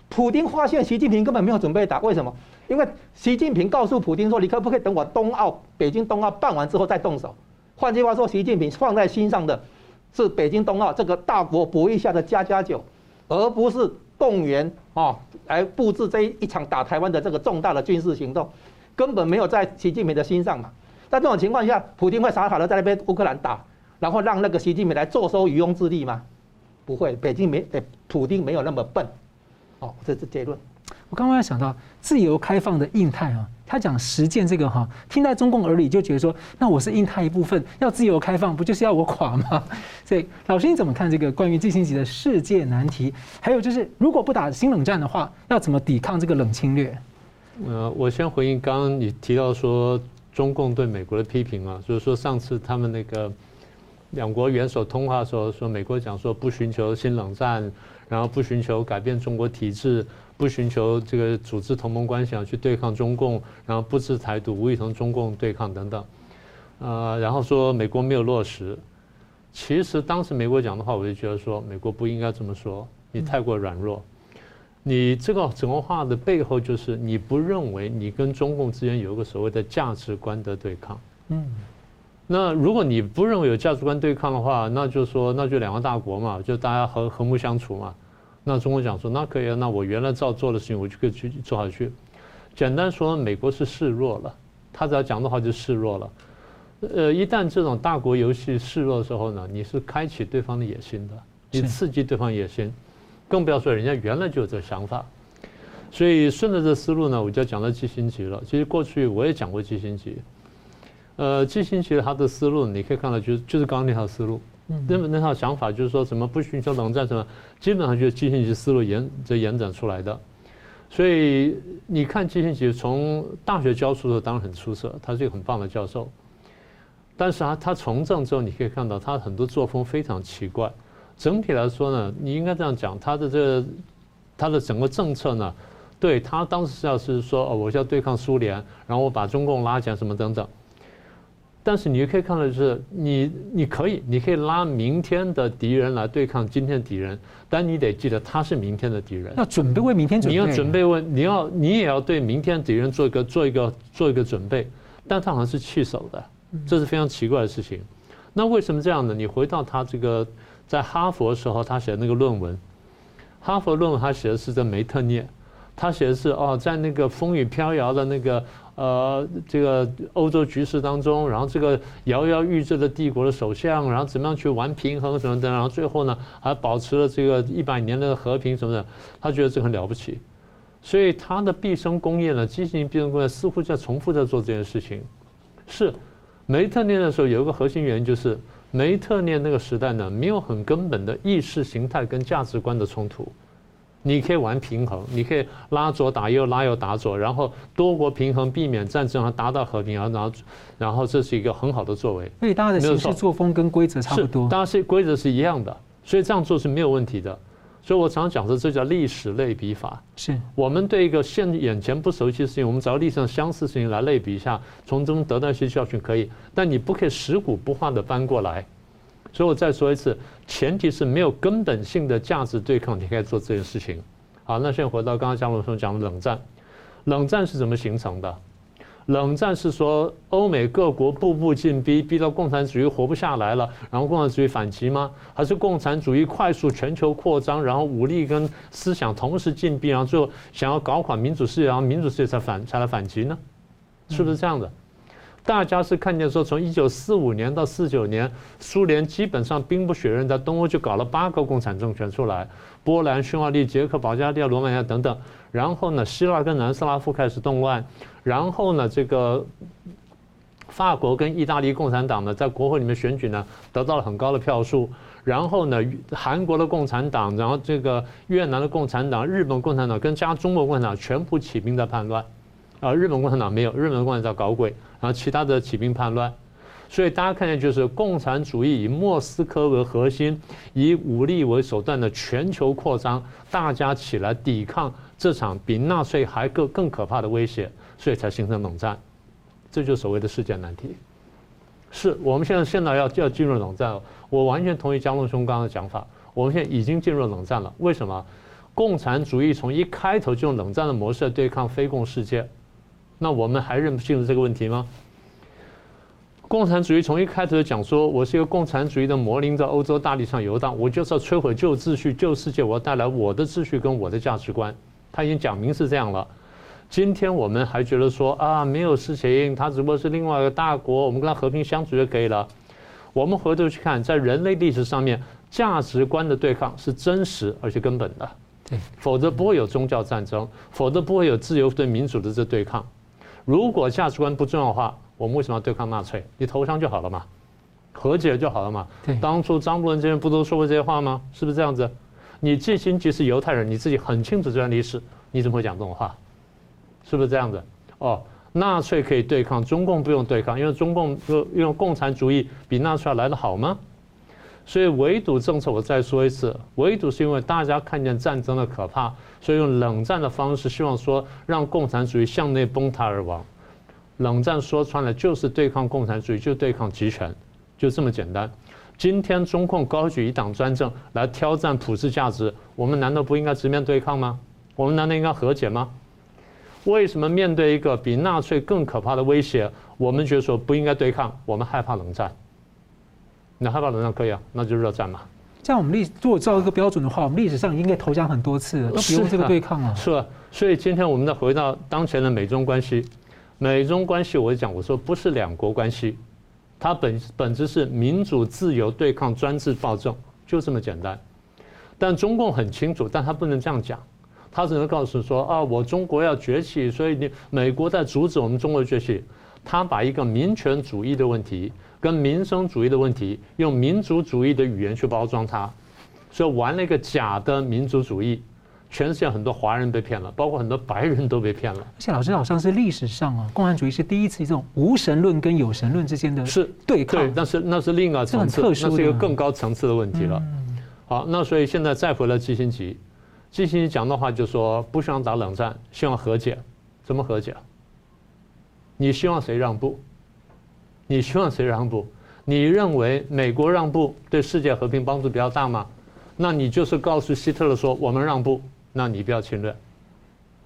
普京发现习近平根本没有准备打，为什么？因为习近平告诉普京说：“你可不可以等我冬奥，北京冬奥办完之后再动手？”换句话说，习近平放在心上的是北京冬奥这个大国博弈下的家家酒，而不是动员啊来布置这一场打台湾的这个重大的军事行动。根本没有在习近平的心上嘛，在这种情况下，普京会傻傻的在那边乌克兰打，然后让那个习近平来坐收渔翁之利吗？不会，北京没，诶，普京没有那么笨。哦，这是结论。我刚刚想到自由开放的印太啊，他讲实践这个哈，听在中共耳里就觉得说，那我是印太一部分，要自由开放，不就是要我垮吗？所以老师你怎么看这个关于季辛吉的世界难题？还有就是，如果不打新冷战的话，要怎么抵抗这个冷侵略？呃，我先回应刚刚你提到说中共对美国的批评啊，就是说上次他们那个两国元首通话的时候，说美国讲说不寻求新冷战，然后不寻求改变中国体制，不寻求这个组织同盟关系啊去对抗中共，然后不支持台独，无意同中共对抗等等，呃，然后说美国没有落实。其实当时美国讲的话，我就觉得说美国不应该这么说，你太过软弱。你这个整个话的背后，就是你不认为你跟中共之间有一个所谓的价值观的对抗。嗯，那如果你不认为有价值观对抗的话，那就说那就两个大国嘛，就大家和和睦相处嘛。那中国讲说那可以啊，那我原来照做的事情我就可以去做下去。简单说，美国是示弱了，他只要讲的话就示弱了。呃，一旦这种大国游戏示弱的时候呢，你是开启对方的野心的，你刺激对方野心。更不要说人家原来就有这个想法，所以顺着这思路呢，我就讲到季辛吉了。其实过去我也讲过季辛吉，呃，季辛吉他的思路你可以看到，就是就是刚刚那套思路，那么那套想法就是说什么不寻求冷战什么，基本上就是基辛吉思路延这延展出来的。所以你看基辛吉从大学教书的时候当然很出色，他是一个很棒的教授，但是啊，他从政之后你可以看到他很多作风非常奇怪。整体来说呢，你应该这样讲，他的这个，他的整个政策呢，对他当时要是说哦，我要对抗苏联，然后我把中共拉起来什么等等。但是你可以看到，就是你你可以，你可以拉明天的敌人来对抗今天的敌人，但你得记得他是明天的敌人。要准备为明天准备。你要准备为你要你也要对明天的敌人做一个做一个做一个准备，但他好像是弃守的，这是非常奇怪的事情。那为什么这样呢？你回到他这个。在哈佛的时候，他写的那个论文，哈佛论文他写的是在梅特涅，他写的是哦，在那个风雨飘摇的那个呃这个欧洲局势当中，然后这个摇摇欲坠的帝国的首相，然后怎么样去玩平衡什么的，然后最后呢还保持了这个一百年的和平什么的，他觉得这很了不起，所以他的毕生功业呢，进行毕生功业似乎在重复在做这件事情。是梅特涅的时候有一个核心原因就是。梅特涅那个时代呢，没有很根本的意识形态跟价值观的冲突，你可以玩平衡，你可以拉左打右，拉右打左，然后多国平衡，避免战争，而达到和平，然后然后这是一个很好的作为。所以大家的行事作风跟规则差不多，大家是规则是一样的，所以这样做是没有问题的。所以我常常讲说，这叫历史类比法。是我们对一个现眼前不熟悉的事情，我们找历史上相似事情来类比一下，从中得到一些教训可以，但你不可以食古不化的搬过来。所以我再说一次，前提是没有根本性的价值对抗，你可以做这件事情。好，那现在回到刚刚江龙兄讲的冷战，冷战是怎么形成的？冷战是说欧美各国步步进逼，逼到共产主义活不下来了，然后共产主义反击吗？还是共产主义快速全球扩张，然后武力跟思想同时进逼，然后最后想要搞垮民主世界，然后民主世界才反才来反击呢？是不是这样的？大家是看见说，从一九四五年到四九年，苏联基本上兵不血刃，在东欧就搞了八个共产政权出来，波兰、匈牙利、捷克、保加利亚、罗马尼亚等等。然后呢，希腊跟南斯拉夫开始动乱。然后呢，这个法国跟意大利共产党呢，在国会里面选举呢，得到了很高的票数。然后呢，韩国的共产党，然后这个越南的共产党、日本共产党跟加中国共产党全部起兵在叛乱。啊，日本共产党没有，日本共产党在搞鬼。然后其他的起兵叛乱，所以大家看见就是共产主义以莫斯科为核心，以武力为手段的全球扩张，大家起来抵抗这场比纳粹还更更可怕的威胁，所以才形成冷战。这就是所谓的世界难题。是我们现在现在要要进入冷战了，我完全同意江龙兄刚刚的讲法。我们现在已经进入冷战了，为什么？共产主义从一开头就用冷战的模式对抗非共世界，那我们还认不清楚这个问题吗？共产主义从一开头就讲说，我是一个共产主义的魔灵，在欧洲大地上游荡，我就是要摧毁旧秩序、旧世界，我要带来我的秩序跟我的价值观。他已经讲明是这样了。今天我们还觉得说啊，没有事情，他只不过是另外一个大国，我们跟他和平相处就可以了。我们回头去看，在人类历史上面，价值观的对抗是真实而且根本的。对，否则不会有宗教战争，否则不会有自由对民主的这对抗。如果价值观不重要的话，我们为什么要对抗纳粹？你投降就好了嘛，和解就好了嘛。对，当初张伯伦这边不都说过这些话吗？是不是这样子？你既心即是犹太人，你自己很清楚这段历史，你怎么会讲这种话？是不是这样子？哦，纳粹可以对抗，中共不用对抗，因为中共用用共产主义比纳粹要来得好吗？所以围堵政策，我再说一次，围堵是因为大家看见战争的可怕，所以用冷战的方式，希望说让共产主义向内崩塌而亡。冷战说穿了就是对抗共产主义，就对抗集权，就这么简单。今天中共高举一党专政来挑战普世价值，我们难道不应该直面对抗吗？我们难道应该和解吗？为什么面对一个比纳粹更可怕的威胁，我们觉得说不应该对抗，我们害怕冷战？你害怕冷战可以啊，那就热战嘛。像我们历如果照一个标准的话，我们历史上应该投降很多次，都不用这个对抗啊。是啊，所以今天我们再回到当前的美中关系，美中关系我讲我说不是两国关系，它本本质是民主自由对抗专制暴政，就这么简单。但中共很清楚，但他不能这样讲，他只能告诉说啊，我中国要崛起，所以你美国在阻止我们中国崛起。他把一个民权主义的问题。跟民生主义的问题，用民族主义的语言去包装它，所以玩了一个假的民族主义，全世界很多华人被骗了，包括很多白人都被骗了。而且老师好像是历史上啊，共产主义是第一次这种无神论跟有神论之间的是对抗，对，那是那是另一个层次，那是一个更高层次的问题了。好，那所以现在再回来基辛格，基辛格讲的话就说不希望打冷战，希望和解，怎么和解？你希望谁让步？你希望谁让步？你认为美国让步对世界和平帮助比较大吗？那你就是告诉希特勒说我们让步，那你不要侵略。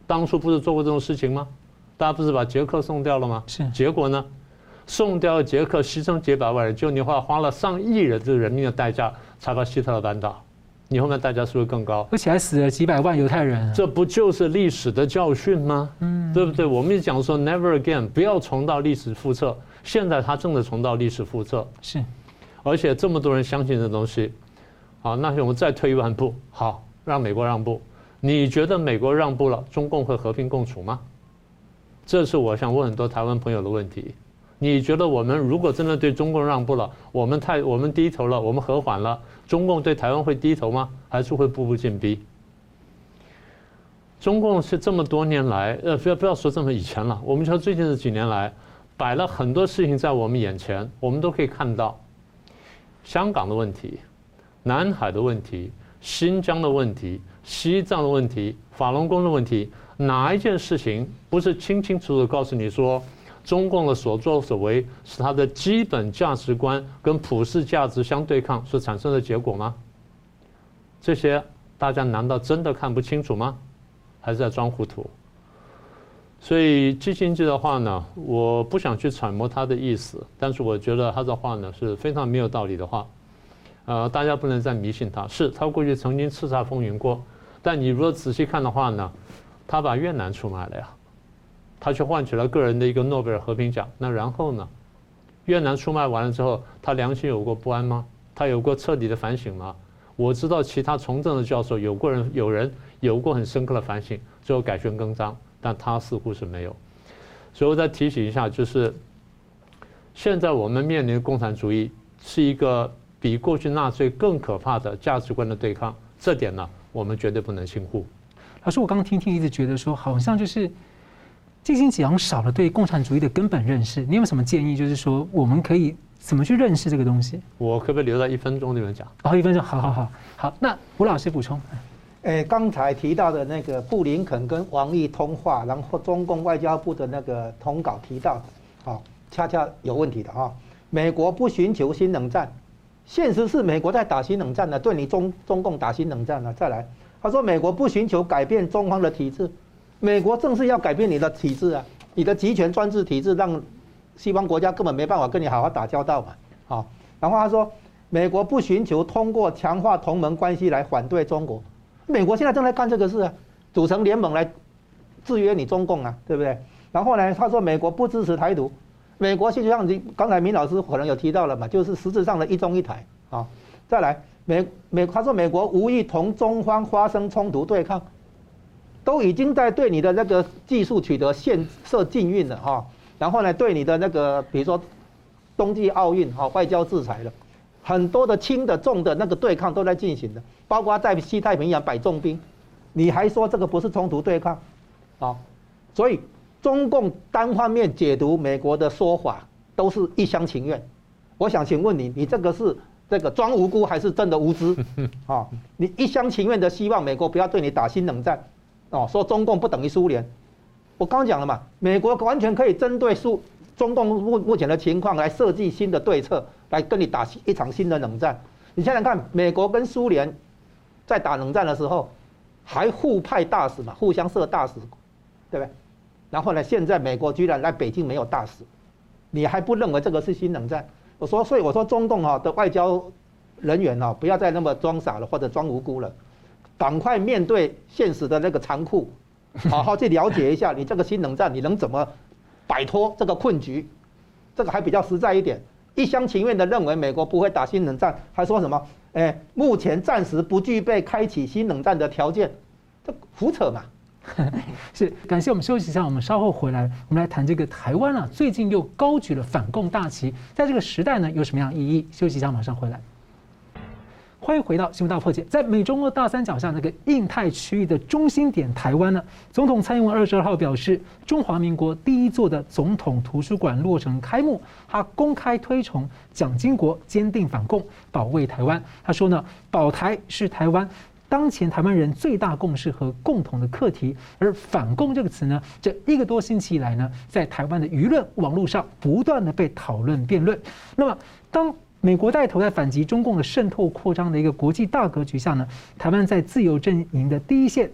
当初不是做过这种事情吗？大家不是把捷克送掉了吗？是。结果呢？送掉捷克，牺牲几百万人，就你花花了上亿人的人命的代价，才把希特勒扳倒。你后面代价是不是更高？而且还死了几百万犹太人。这不就是历史的教训吗？嗯，对不对？我们一讲说 never again，不要重蹈历史覆辙。现在他正在重蹈历史覆辙，是，而且这么多人相信这东西，好，那我们再退一万步，好，让美国让步。你觉得美国让步了，中共会和平共处吗？这是我想问很多台湾朋友的问题。你觉得我们如果真的对中共让步了，我们太我们低头了，我们和缓了，中共对台湾会低头吗？还是会步步进逼？中共是这么多年来，呃，不要不要说这么以前了，我们说最近这几年来。摆了很多事情在我们眼前，我们都可以看到香港的问题、南海的问题、新疆的问题、西藏的问题、法轮功的问题，哪一件事情不是清清楚楚告诉你说，中共的所作所为是他的基本价值观跟普世价值相对抗所产生的结果吗？这些大家难道真的看不清楚吗？还是在装糊涂？所以基辛格的话呢，我不想去揣摩他的意思，但是我觉得他的话呢是非常没有道理的话，呃，大家不能再迷信他。是他过去曾经叱咤风云过，但你如果仔细看的话呢，他把越南出卖了呀，他却换取了个人的一个诺贝尔和平奖。那然后呢，越南出卖完了之后，他良心有过不安吗？他有过彻底的反省吗？我知道其他从政的教授有过人有人有过很深刻的反省，最后改弦更张。但他似乎是没有，所以我再提醒一下，就是现在我们面临的共产主义是一个比过去纳粹更可怕的价值观的对抗，这点呢，我们绝对不能轻忽。老师，我刚刚听听，一直觉得说，好像就是基辛格少了对共产主义的根本认识。你有什么建议？就是说，我们可以怎么去认识这个东西？我可不可以留在一分钟里面讲？哦，一分钟，好好好，好。那吴老师补充。诶，刚才提到的那个布林肯跟王毅通话，然后中共外交部的那个通稿提到的，好，恰恰有问题的哈。美国不寻求新冷战，现实是美国在打新冷战呢，对你中中共打新冷战呢。再来，他说美国不寻求改变中方的体制，美国正是要改变你的体制啊，你的集权专制体制，让西方国家根本没办法跟你好好打交道嘛。好，然后他说美国不寻求通过强化同盟关系来反对中国，美国现在正在干这个事啊，组成联盟来制约你中共啊，对不对？然后呢，他说美国不支持台独。美国就像你刚才明老师可能有提到了嘛，就是实质上的一中一台啊。再来，美美他说美国无意同中方发生冲突对抗，都已经在对你的那个技术取得限设禁运了哈。然后呢，对你的那个比如说冬季奥运哈外交制裁了，很多的轻的重的那个对抗都在进行的，包括在西太平洋摆重兵，你还说这个不是冲突对抗啊？所以。中共单方面解读美国的说法，都是一厢情愿。我想请问你，你这个是这个装无辜还是真的无知？啊，你一厢情愿的希望美国不要对你打新冷战，哦，说中共不等于苏联。我刚讲了嘛，美国完全可以针对苏中共目目前的情况来设计新的对策，来跟你打一场新的冷战。你想想看，美国跟苏联在打冷战的时候，还互派大使嘛，互相设大使，对不对？然后呢？现在美国居然来北京没有大使，你还不认为这个是新冷战？我说，所以我说中共哈的外交人员哈，不要再那么装傻了，或者装无辜了，赶快面对现实的那个残酷，好好去了解一下你这个新冷战你能怎么摆脱这个困局，这个还比较实在一点。一厢情愿的认为美国不会打新冷战，还说什么？哎，目前暂时不具备开启新冷战的条件，这胡扯嘛！是，感谢我们休息一下，我们稍后回来，我们来谈这个台湾啊，最近又高举了反共大旗，在这个时代呢，有什么样意义？休息一下，马上回来。欢迎回到新闻大破解，在美中俄大三角下，那个印太区域的中心点台湾呢，总统蔡英文二十二号表示，中华民国第一座的总统图书馆落成开幕，他公开推崇蒋经国坚定反共，保卫台湾。他说呢，保台是台湾。当前台湾人最大共识和共同的课题，而反共这个词呢，这一个多星期以来呢，在台湾的舆论网络上不断的被讨论辩论。那么，当美国带头在反击中共的渗透扩张的一个国际大格局下呢，台湾在自由阵营的第一线，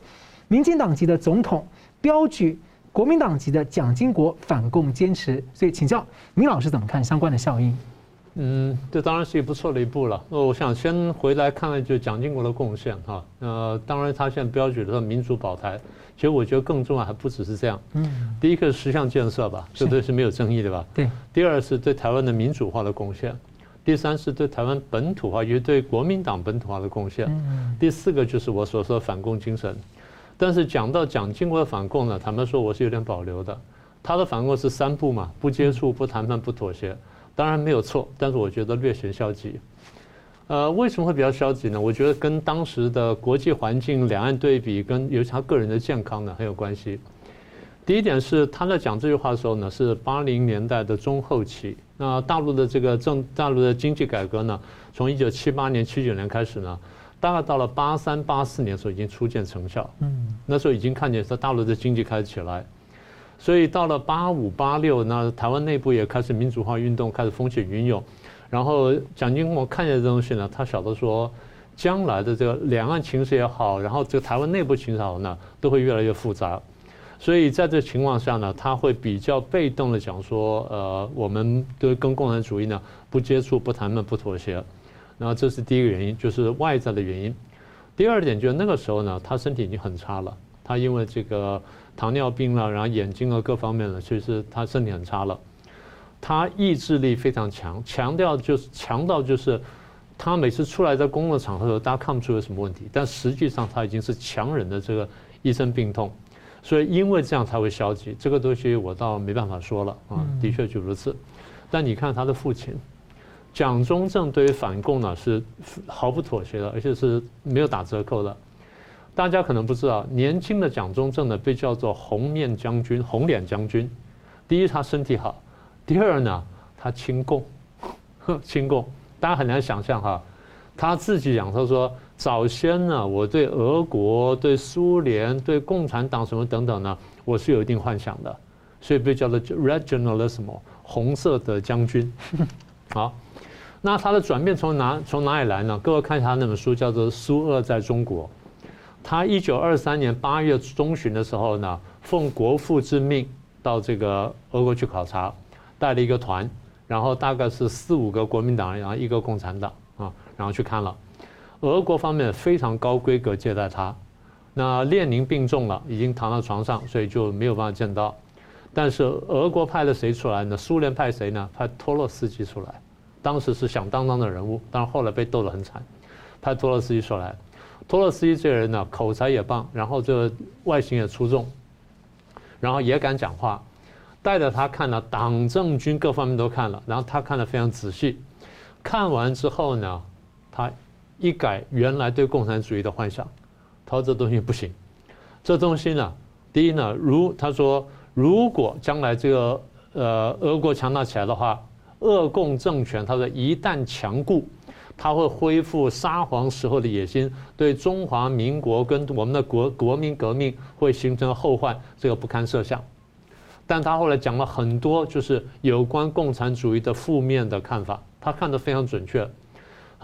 民进党籍的总统标举国民党籍的蒋经国反共坚持，所以请教明老师怎么看相关的效应？嗯，这当然是一个不错的一步了。那我想先回来看看，就蒋经国的贡献哈。呃，当然他现在标举的民主保台，其实我觉得更重要还不只是这样。嗯，第一个是十项建设吧，这都是没有争议的吧？对。第二是对台湾的民主化的贡献，第三是对台湾本土化，也对国民党本土化的贡献。嗯。第四个就是我所说的反共精神。但是讲到蒋经国的反共呢，坦白说我是有点保留的。他的反共是三不嘛：不接触、不谈判、不妥协。当然没有错，但是我觉得略显消极。呃，为什么会比较消极呢？我觉得跟当时的国际环境、两岸对比，跟尤其他个人的健康呢很有关系。第一点是他在讲这句话的时候呢，是八零年代的中后期。那大陆的这个政，大陆的经济改革呢，从一九七八年、七九年开始呢，大概到了八三、八四年的时候已经初见成效。嗯，那时候已经看见说大陆的经济开始起来。所以到了八五八六，那台湾内部也开始民主化运动，开始风起云涌。然后蒋经国看见这东西呢，他晓得说，将来的这个两岸情势也好，然后这个台湾内部情势好呢，都会越来越复杂。所以在这情况下呢，他会比较被动的讲说，呃，我们对跟共产主义呢不接触、不谈判、不妥协。那这是第一个原因，就是外在的原因。第二点就是那个时候呢，他身体已经很差了，他因为这个。糖尿病了，然后眼睛啊各方面了，其实他身体很差了。他意志力非常强，强调就是强到就是，他每次出来在公共场合的时候，大家看不出有什么问题，但实际上他已经是强忍的这个一身病痛，所以因为这样才会消极。这个东西我倒没办法说了啊，的确就如此。但你看他的父亲蒋中正对于反共呢是毫不妥协的，而且是没有打折扣的。大家可能不知道，年轻的蒋中正呢被叫做“红面将军”、“红脸将军”。第一，他身体好；第二呢，他亲共，亲共。大家很难想象哈，他自己讲他说：“早先呢，我对俄国、对苏联、对共产党什么等等呢，我是有一定幻想的。所以被叫做 Red Generalissimo 红色的将军。好，那他的转变从哪从哪里来呢？各位看一下他那本书，叫做《苏俄在中国》。他一九二三年八月中旬的时候呢，奉国父之命到这个俄国去考察，带了一个团，然后大概是四五个国民党，然后一个共产党啊，然后去看了。俄国方面非常高规格接待他。那列宁病重了，已经躺在床上，所以就没有办法见到。但是俄国派了谁出来呢？苏联派谁呢？派托洛斯基出来，当时是响当当的人物，但是后来被斗得很惨，派托洛斯基出来。托洛斯基这个人呢，口才也棒，然后这个外形也出众，然后也敢讲话，带着他看了党政军各方面都看了，然后他看得非常仔细。看完之后呢，他一改原来对共产主义的幻想，他说这东西不行，这东西呢，第一呢，如他说，如果将来这个呃俄国强大起来的话，俄共政权他说一旦强固。他会恢复沙皇时候的野心，对中华民国跟我们的国国民革命会形成后患，这个不堪设想。但他后来讲了很多，就是有关共产主义的负面的看法，他看得非常准确。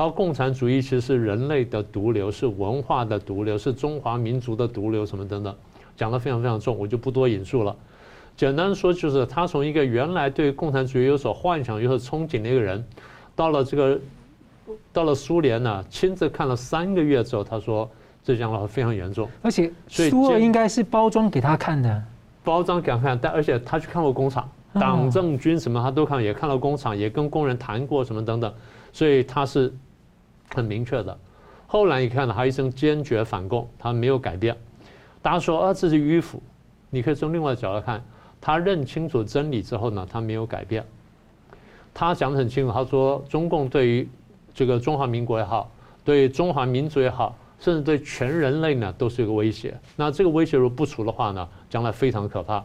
他说共产主义其实是人类的毒瘤，是文化的毒瘤，是中华民族的毒瘤，什么等等，讲得非常非常重，我就不多引述了。简单说，就是他从一个原来对共产主义有所幻想、有所憧憬的一个人，到了这个。到了苏联呢，亲自看了三个月之后，他说这将来会非常严重。而且苏俄应该是包装给他看的，包装给他看，但而且他去看过工厂，党政军什么他都看，也看了工厂，也跟工人谈过什么等等，所以他是很明确的。后来一看到他一生坚决反共，他没有改变。大家说啊，这是迂腐。你可以从另外的角度看，他认清楚真理之后呢，他没有改变。他讲得很清楚，他说中共对于这个中华民国也好，对中华民族也好，甚至对全人类呢，都是一个威胁。那这个威胁如果不除的话呢，将来非常可怕。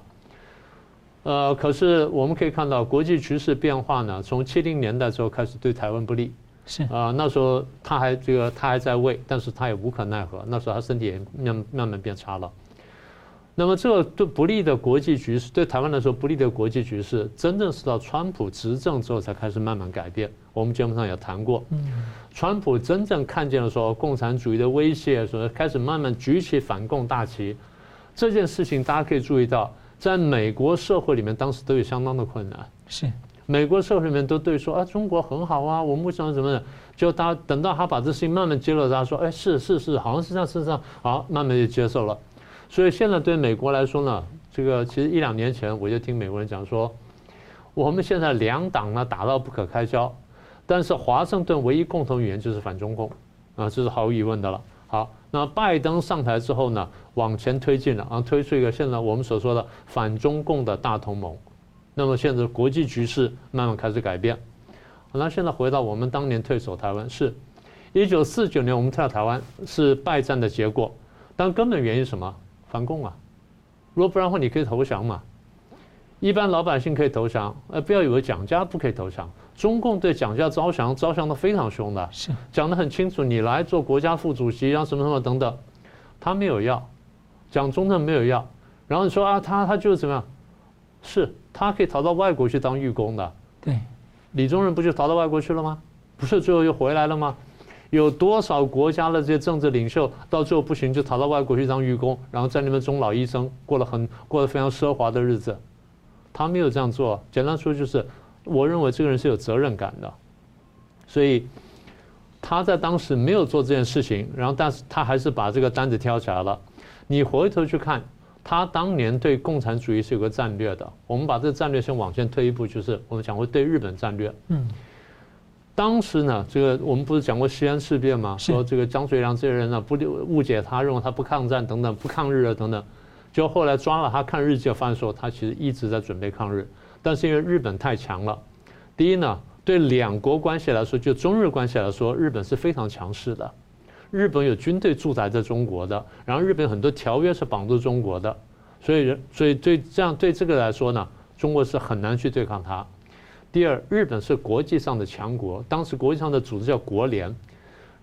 呃，可是我们可以看到国际局势变化呢，从七零年代之后开始对台湾不利。是啊，那时候他还这个他还在位，但是他也无可奈何。那时候他身体也慢慢慢变差了。那么这个对不利的国际局势，对台湾来说不利的国际局势，真正是到川普执政之后才开始慢慢改变。我们节目上也谈过，川普真正看见了说共产主义的威胁，说开始慢慢举起反共大旗，这件事情大家可以注意到，在美国社会里面当时都有相当的困难。是，美国社会里面都对说啊，中国很好啊，我们为什么怎么的？就他等到他把这事情慢慢揭露，他说，哎，是是是，好像是这样，是这样，好，慢慢就接受了。所以现在对美国来说呢，这个其实一两年前我就听美国人讲说，我们现在两党呢打到不可开交，但是华盛顿唯一共同语言就是反中共，啊，这是毫无疑问的了。好，那拜登上台之后呢，往前推进了，啊，推出一个现在我们所说的反中共的大同盟。那么现在国际局势慢慢开始改变。那现在回到我们当年退守台湾，是一九四九年我们退到台湾是败战的结果，但根本原因是什么？反共啊！如果不然的话，你可以投降嘛。一般老百姓可以投降，呃，不要以为蒋家不可以投降。中共对蒋家招降，招降的非常凶的，是讲得很清楚。你来做国家副主席，然后什么什么等等，他没有要，蒋中正没有要。然后你说啊，他他就是怎么样？是他可以逃到外国去当狱工的。对，李宗仁不就逃到外国去了吗？不是最后又回来了吗？有多少国家的这些政治领袖到最后不行，就逃到外国去当狱工，然后在那边终老一生，过了很过得非常奢华的日子。他没有这样做。简单说就是，我认为这个人是有责任感的，所以他在当时没有做这件事情，然后但是他还是把这个单子挑起来了。你回头去看，他当年对共产主义是有个战略的。我们把这个战略先往前推一步，就是我们讲过对日本战略。嗯。当时呢，这个我们不是讲过西安事变吗？说这个张学良这些人呢，不误解他，认为他不抗战等等，不抗日啊等等。就后来抓了他看日记，发现说他其实一直在准备抗日，但是因为日本太强了。第一呢，对两国关系来说，就中日关系来说，日本是非常强势的。日本有军队驻扎在中国的，然后日本很多条约是绑住中国的，所以所以对这样对这个来说呢，中国是很难去对抗它。第二，日本是国际上的强国，当时国际上的组织叫国联，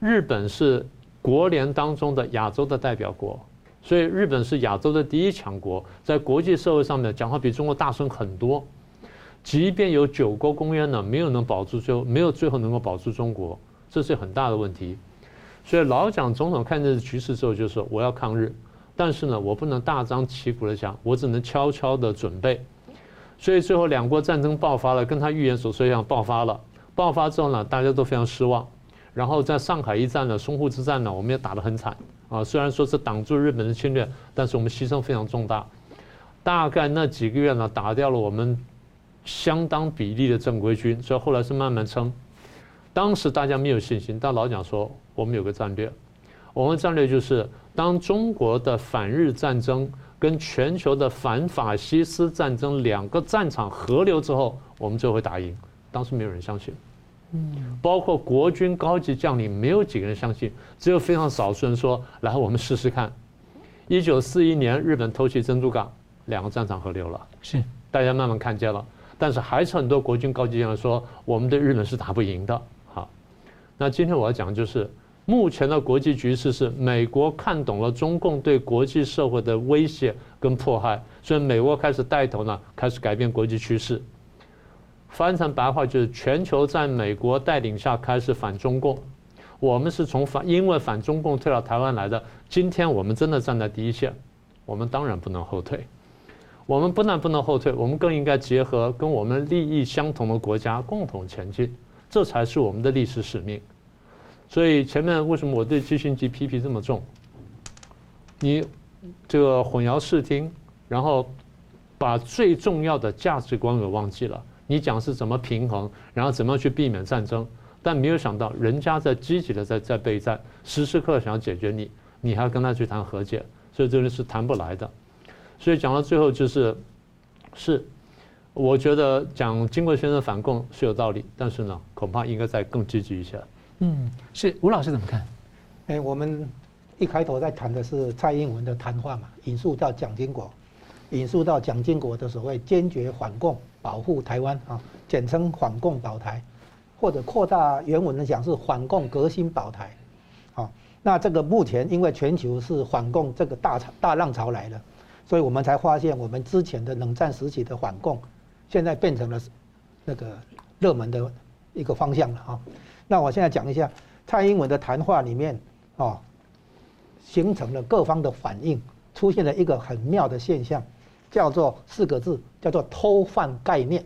日本是国联当中的亚洲的代表国，所以日本是亚洲的第一强国，在国际社会上面讲话比中国大声很多。即便有九国公约呢，没有能保住最后，没有最后能够保住中国，这是很大的问题。所以老蒋总统看这个局势之后，就说我要抗日，但是呢，我不能大张旗鼓的讲，我只能悄悄的准备。所以最后两国战争爆发了，跟他预言所说一样爆发了。爆发之后呢，大家都非常失望。然后在上海一战呢，淞沪之战呢，我们也打得很惨啊。虽然说是挡住日本的侵略，但是我们牺牲非常重大。大概那几个月呢，打掉了我们。相当比例的正规军，所以后来是慢慢撑。当时大家没有信心，但老蒋说我们有个战略，我们战略就是当中国的反日战争跟全球的反法西斯战争两个战场合流之后，我们就会打赢。当时没有人相信，嗯，包括国军高级将领没有几个人相信，只有非常少数人说来，我们试试看。一九四一年日本偷袭珍珠港，两个战场合流了，是大家慢慢看见了。但是还是很多国军高级将领说，我们对日本是打不赢的。那今天我要讲的就是，目前的国际局势是美国看懂了中共对国际社会的威胁跟迫害，所以美国开始带头呢，开始改变国际趋势。翻成白话就是，全球在美国带领下开始反中共。我们是从反因为反中共退到台湾来的，今天我们真的站在第一线，我们当然不能后退。我们不但不能后退，我们更应该结合跟我们利益相同的国家共同前进，这才是我们的历史使命。所以前面为什么我对季辛吉批评这么重？你这个混淆视听，然后把最重要的价值观给忘记了。你讲是怎么平衡，然后怎么去避免战争，但没有想到人家在积极的在在备战，时时刻想要解决你，你还要跟他去谈和解，所以这个是谈不来的。所以讲到最后就是，是，我觉得讲经国先生反共是有道理，但是呢，恐怕应该再更积极一些。嗯，是吴老师怎么看？哎，我们一开头在谈的是蔡英文的谈话嘛，引述到蒋经国，引述到蒋经国的所谓坚决反共，保护台湾啊，简称反共保台，或者扩大原文的讲是反共革新保台。好，那这个目前因为全球是反共这个大潮大浪潮来了。所以我们才发现，我们之前的冷战时期的反共，现在变成了那个热门的一个方向了啊。那我现在讲一下蔡英文的谈话里面啊，形成了各方的反应，出现了一个很妙的现象，叫做四个字，叫做偷换概念，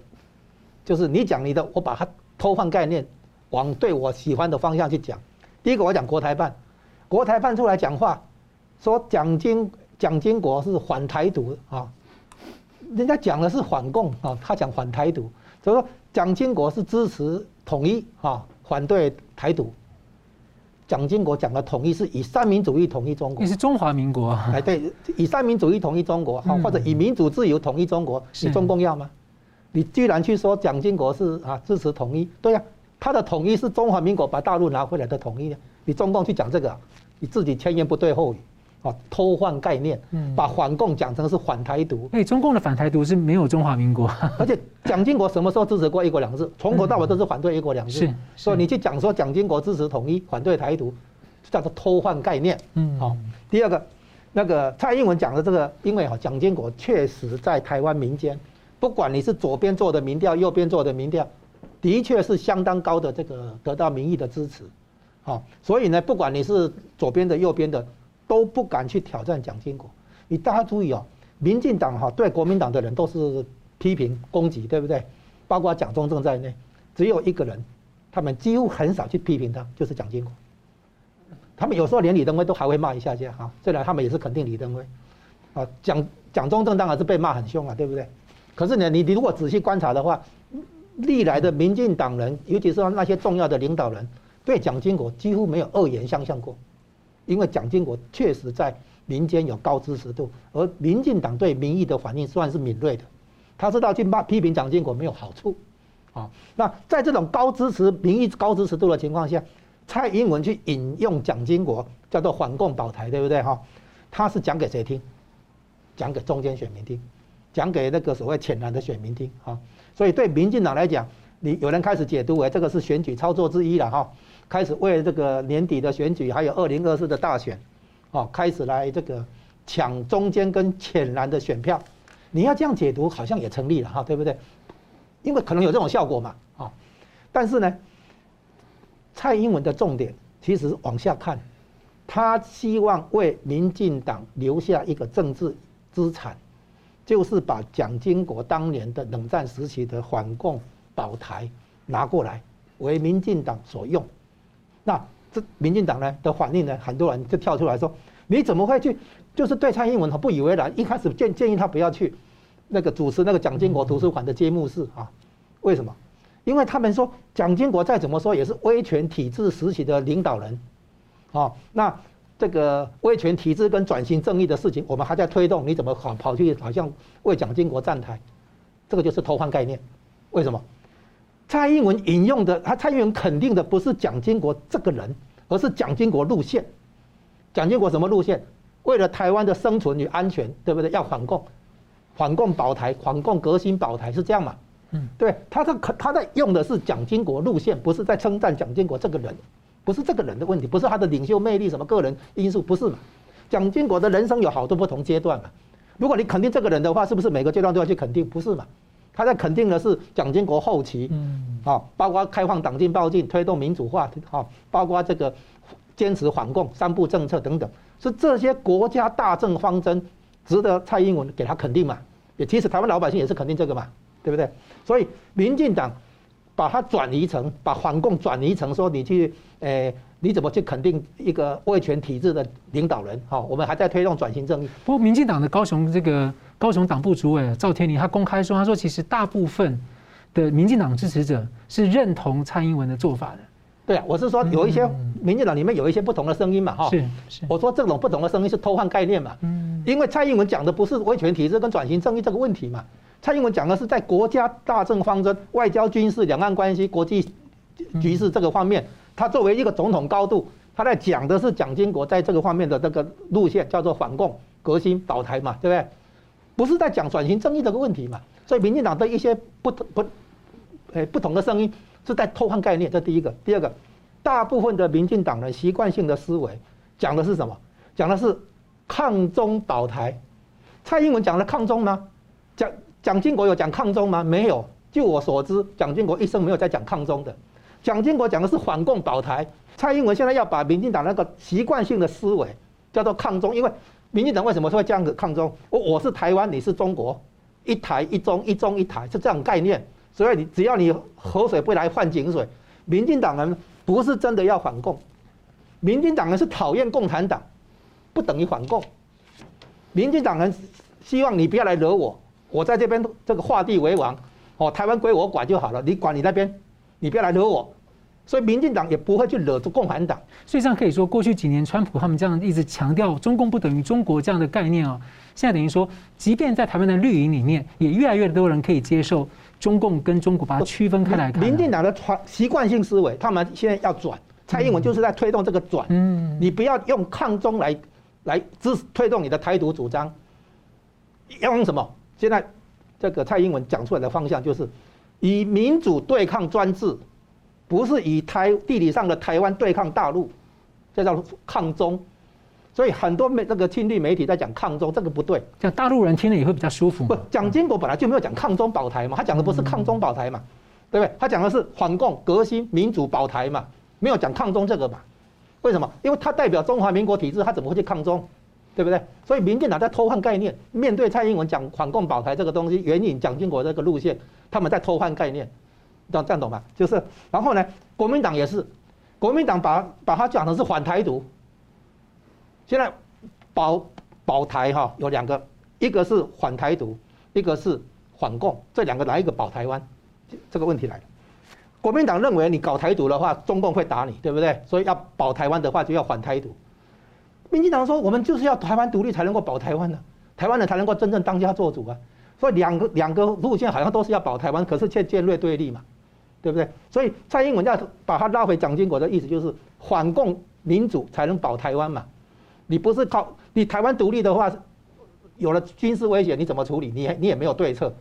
就是你讲你的，我把它偷换概念，往对我喜欢的方向去讲。第一个我讲国台办，国台办出来讲话，说蒋经。蒋经国是反台独啊，人家讲的是反共啊，他讲反台独，所以说蒋经国是支持统一啊，反对台独。蒋经国讲的统一是以三民主义统一中国，你是中华民国，哎对，以三民主义统一中国，或者以民主自由统一中国，你中共要吗？你居然去说蒋经国是啊支持统一，对呀，他的统一是中华民国把大陆拿回来的统一，你中共去讲这个，你自己前言不对后语。偷换概念，把反共讲成是反台独。哎，中共的反台独是没有中华民国，而且蒋经国什么时候支持过一国两制？从头到尾都是反对一国两制。所以你去讲说蒋经国支持统一，反对台独，叫做偷换概念。嗯，好。第二个，那个蔡英文讲的这个，因为哈蒋经国确实在台湾民间，不管你是左边做的民调，右边做的民调，的确是相当高的这个得到民意的支持。好，所以呢，不管你是左边的、右边的。都不敢去挑战蒋经国，你大家注意哦，民进党哈对国民党的人都是批评攻击，对不对？包括蒋中正在内，只有一个人，他们几乎很少去批评他，就是蒋经国。他们有时候连李登辉都还会骂一下下哈，虽然他们也是肯定李登辉，啊，蒋蒋中正当然是被骂很凶啊，对不对？可是呢，你你如果仔细观察的话，历来的民进党人，尤其是那些重要的领导人，对蒋经国几乎没有恶言相向过。因为蒋经国确实在民间有高支持度，而民进党对民意的反应算是敏锐的，他知道去骂批评蒋经国没有好处，啊，那在这种高支持民意高支持度的情况下，蔡英文去引用蒋经国叫做反共保台，对不对哈？他是讲给谁听？讲给中间选民听，讲给那个所谓浅蓝的选民听啊，所以对民进党来讲，你有人开始解读为这个是选举操作之一了哈。开始为这个年底的选举，还有二零二四的大选，哦，开始来这个抢中间跟浅蓝的选票，你要这样解读好像也成立了哈，对不对？因为可能有这种效果嘛，啊，但是呢，蔡英文的重点其实往下看，他希望为民进党留下一个政治资产，就是把蒋经国当年的冷战时期的反共保台拿过来为民进党所用，那这民进党呢的反应呢，很多人就跳出来说。你怎么会去？就是对蔡英文他不以为然。一开始建建议他不要去那个主持那个蒋经国图书馆的揭幕式啊？为什么？因为他们说蒋经国再怎么说也是威权体制时期的领导人，啊，那这个威权体制跟转型正义的事情，我们还在推动，你怎么跑跑去好像为蒋经国站台？这个就是偷换概念。为什么？蔡英文引用的，他蔡英文肯定的不是蒋经国这个人，而是蒋经国路线。蒋经国什么路线？为了台湾的生存与安全，对不对？要反共，反共保台，反共革新保台，是这样嘛？嗯，对，他在他在用的是蒋经国路线，不是在称赞蒋经国这个人，不是这个人的问题，不是他的领袖魅力什么个人因素，不是嘛？蒋经国的人生有好多不同阶段嘛。如果你肯定这个人的话，是不是每个阶段都要去肯定？不是嘛？他在肯定的是蒋经国后期，嗯，啊，包括开放党禁报禁，推动民主化，啊，包括这个。坚持反共三不政策等等，是这些国家大政方针值得蔡英文给他肯定嘛？也其实台湾老百姓也是肯定这个嘛，对不对？所以民进党把它转移成把反共转移成说你去，诶，你怎么去肯定一个威权体制的领导人？好，我们还在推动转型正义。不过民进党的高雄这个高雄党部主委赵天麟他公开说，他说其实大部分的民进党支持者是认同蔡英文的做法的。对啊，我是说有一些民进党里面有一些不同的声音嘛，哈。是是。我说这种不同的声音是偷换概念嘛。嗯。因为蔡英文讲的不是威权体制跟转型正义这个问题嘛，蔡英文讲的是在国家大政方针、外交、军事、两岸关系、国际局势这个方面，他作为一个总统高度，他在讲的是蒋经国在这个方面的这个路线，叫做反共、革新、倒台嘛，对不对？不是在讲转型正义这个问题嘛。所以民进党的一些不同不，诶不同的声音。是在偷换概念，这第一个。第二个，大部分的民进党人习惯性的思维讲的是什么？讲的是抗中保台。蔡英文讲了抗中吗？蒋蒋经国有讲抗中吗？没有。据我所知，蒋经国一生没有在讲抗中的。蒋经国讲的是反共保台。蔡英文现在要把民进党那个习惯性的思维叫做抗中，因为民进党为什么会这样子抗中？我我是台湾，你是中国，一台一中，一中一台是这样概念。所以你只要你河水不来换井水，民进党人不是真的要反共，民进党人是讨厌共产党，不等于反共。民进党人希望你不要来惹我，我在这边这个画地为王，哦，台湾归我管就好了，你管你那边，你不要来惹我。所以民进党也不会去惹住共产党。所以这样可以说，过去几年川普他们这样一直强调中共不等于中国这样的概念啊，现在等于说，即便在台湾的绿营里面，也越来越多人可以接受。中共跟中国把它区分开来看，民进党的传习惯性思维，他们现在要转，蔡英文就是在推动这个转。嗯，你不要用抗中来来支推动你的台独主张，要用什么？现在这个蔡英文讲出来的方向就是以民主对抗专制，不是以台地理上的台湾对抗大陆，这叫抗中。所以很多媒那个亲绿媒体在讲抗中，这个不对。讲大陆人听了也会比较舒服。不，蒋经国本来就没有讲抗中保台嘛，他讲的不是抗中保台嘛，对不对？他讲的是反共、革新、民主保台嘛，没有讲抗中这个嘛。为什么？因为他代表中华民国体制，他怎么会去抗中？对不对？所以民进党在偷换概念，面对蔡英文讲反共保台这个东西，援引蒋经国这个路线，他们在偷换概念，这样懂吧？就是，然后呢，国民党也是，国民党把把他讲的是反台独。现在保保台哈有两个，一个是反台独，一个是反共，这两个哪一个保台湾？这个问题来了。国民党认为你搞台独的话，中共会打你，对不对？所以要保台湾的话，就要反台独。民进党说，我们就是要台湾独立才能够保台湾的，台湾人才能够真正当家做主啊。所以两个两个路线好像都是要保台湾，可是却尖锐对立嘛，对不对？所以蔡英文要把他拉回蒋经国的意思，就是反共民主才能保台湾嘛。你不是靠你台湾独立的话，有了军事威胁，你怎么处理？你你也没有对策。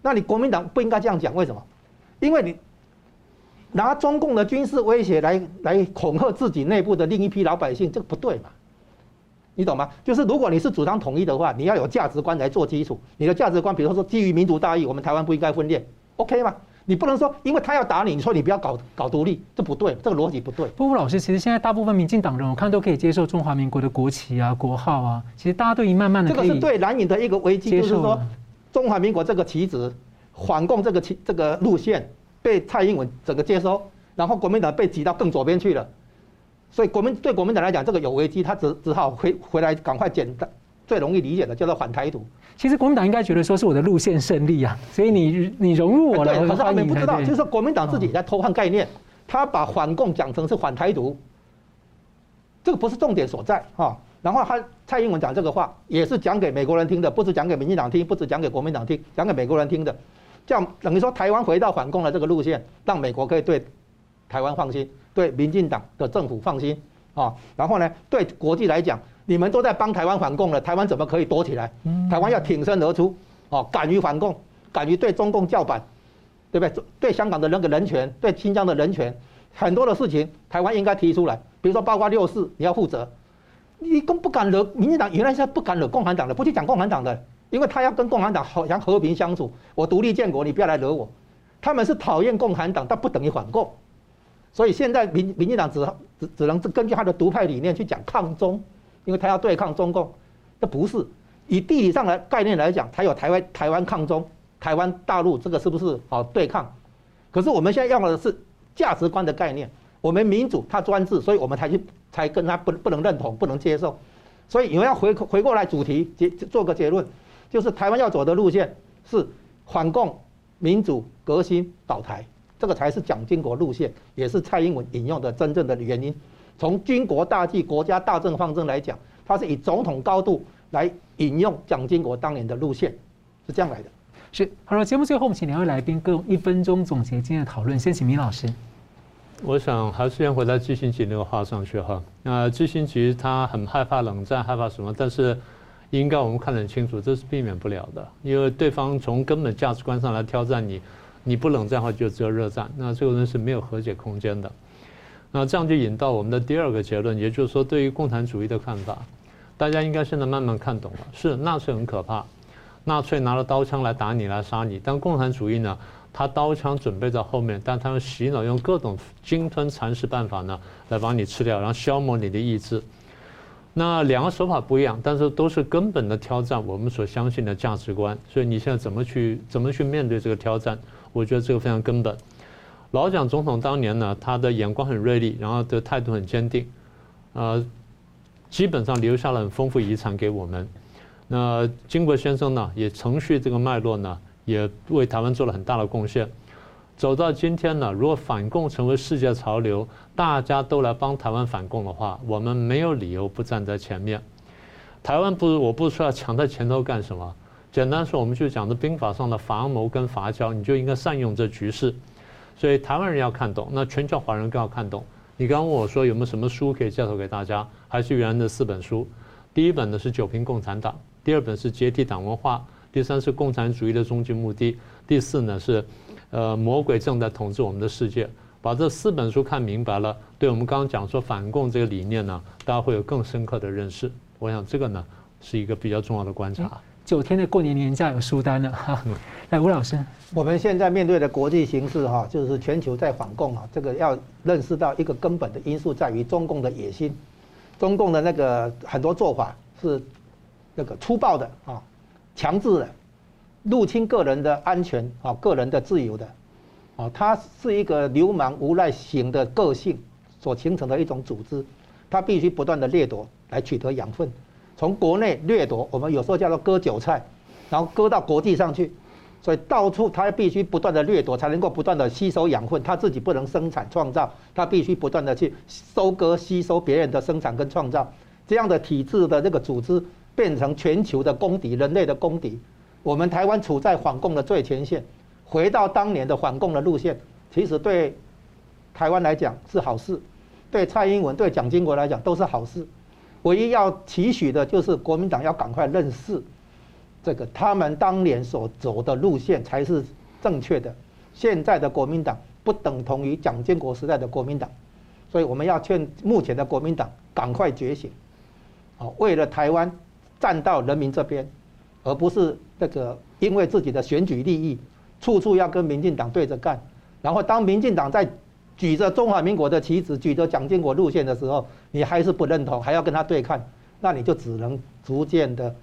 那你国民党不应该这样讲，为什么？因为你拿中共的军事威胁来来恐吓自己内部的另一批老百姓，这个不对嘛？你懂吗？就是如果你是主张统一的话，你要有价值观来做基础。你的价值观，比如说基于民族大义，我们台湾不应该分裂，OK 吗？你不能说，因为他要打你，你说你不要搞搞独立，这不对，这个逻辑不对。不过老师，其实现在大部分民进党人，我看都可以接受中华民国的国旗啊、国号啊。其实大家都已经慢慢的这个是对蓝营的一个危机，就是说中华民国这个旗子，反共这个旗这个路线被蔡英文整个接收，然后国民党被挤到更左边去了。所以国民对国民党来讲，这个有危机，他只只好回回来赶快简单最容易理解的叫做反台独。其实国民党应该觉得说是我的路线胜利啊，所以你你融入我了，对，可是他们不知道，就是说国民党自己在偷换概念，他把反共讲成是反台独，这个不是重点所在哈。然后他蔡英文讲这个话也是讲给美国人听的，不是讲给民进党听，不是讲给国民党听，讲给美国人听的，这样等于说台湾回到反共的这个路线，让美国可以对台湾放心。对民进党的政府放心啊，然后呢，对国际来讲，你们都在帮台湾反共了，台湾怎么可以躲起来？台湾要挺身而出，哦，敢于反共，敢于对中共叫板，对不对？对香港的那个人权，对新疆的人权，很多的事情，台湾应该提出来。比如说，包括六四，你要负责。你更不敢惹民进党，原来是不敢惹共产党的，不去讲共产党的，因为他要跟共产党好像和平相处。我独立建国，你不要来惹我。他们是讨厌共产党，但不等于反共。所以现在民民进党只只只能根据他的独派理念去讲抗中，因为他要对抗中共，这不是以地理上的概念来讲，才有台湾台湾抗中，台湾大陆这个是不是好对抗？可是我们现在要的是价值观的概念，我们民主他专制，所以我们才去才跟他不不能认同，不能接受。所以你们要回回过来主题结做个结论，就是台湾要走的路线是反共、民主、革新、倒台。这个才是蒋经国路线，也是蔡英文引用的真正的原因。从军国大计、国家大政方针来讲，他是以总统高度来引用蒋经国当年的路线，是这样来的。是，好了，节目最后我们请两位来宾各用一分钟总结今天的讨论。先请明老师。我想还是先回到基辛格那个话上去哈。那基辛格他很害怕冷战，害怕什么？但是应该我们看得很清楚，这是避免不了的，因为对方从根本价值观上来挑战你。你不冷战的话，就只有热战，那这个人是没有和解空间的。那这样就引到我们的第二个结论，也就是说，对于共产主义的看法，大家应该现在慢慢看懂了。是纳粹很可怕，纳粹拿了刀枪来打你，来杀你。但共产主义呢，他刀枪准备在后面，但他用洗脑，用各种鲸吞蚕食办法呢，来把你吃掉，然后消磨你的意志。那两个手法不一样，但是都是根本的挑战我们所相信的价值观。所以你现在怎么去怎么去面对这个挑战？我觉得这个非常根本。老蒋总统当年呢，他的眼光很锐利，然后的态度很坚定，呃，基本上留下了很丰富遗产给我们。那经国先生呢，也承续这个脉络呢，也为台湾做了很大的贡献。走到今天呢，如果反共成为世界潮流，大家都来帮台湾反共的话，我们没有理由不站在前面。台湾不是，我不是说要抢在前头干什么。简单说，我们就讲的兵法上的伐谋跟伐交，你就应该善用这局势。所以台湾人要看懂，那全球华人更要看懂。你刚刚问我说有没有什么书可以介绍给大家？还是原来的四本书。第一本呢是《九评共产党》，第二本是《解体党文化》，第三是《共产主义的终极目的》，第四呢是呃魔鬼正在统治我们的世界。把这四本书看明白了，对我们刚刚讲说反共这个理念呢，大家会有更深刻的认识。我想这个呢是一个比较重要的观察。九天的过年年假有书单了哈，来吴老师，我们现在面对的国际形势哈，就是全球在反共啊，这个要认识到一个根本的因素在于中共的野心，中共的那个很多做法是那个粗暴的啊，强制的，入侵个人的安全啊，个人的自由的，啊，它是一个流氓无赖型的个性所形成的一种组织，它必须不断的掠夺来取得养分。从国内掠夺，我们有时候叫做割韭菜，然后割到国际上去，所以到处他必须不断的掠夺，才能够不断的吸收养分。他自己不能生产创造，他必须不断的去收割吸收别人的生产跟创造。这样的体制的这个组织变成全球的公敌，人类的公敌。我们台湾处在反共的最前线，回到当年的反共的路线，其实对台湾来讲是好事，对蔡英文、对蒋经国来讲都是好事。唯一要期许的就是国民党要赶快认识，这个他们当年所走的路线才是正确的。现在的国民党不等同于蒋经国时代的国民党，所以我们要劝目前的国民党赶快觉醒。哦，为了台湾站到人民这边，而不是这个因为自己的选举利益，处处要跟民进党对着干。然后当民进党在举着中华民国的旗帜，举着蒋经国路线的时候，你还是不认同，还要跟他对抗，那你就只能逐渐的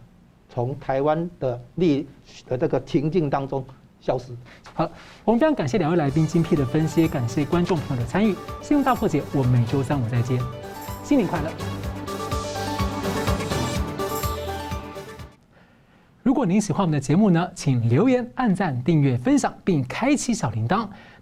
从台湾的利的这个情境当中消失。好，我们非常感谢两位来宾精辟的分析，感谢观众朋友的参与。新闻大破解，我们每周三五再见，新年快乐。如果您喜欢我们的节目呢，请留言、按赞、订阅、分享，并开启小铃铛。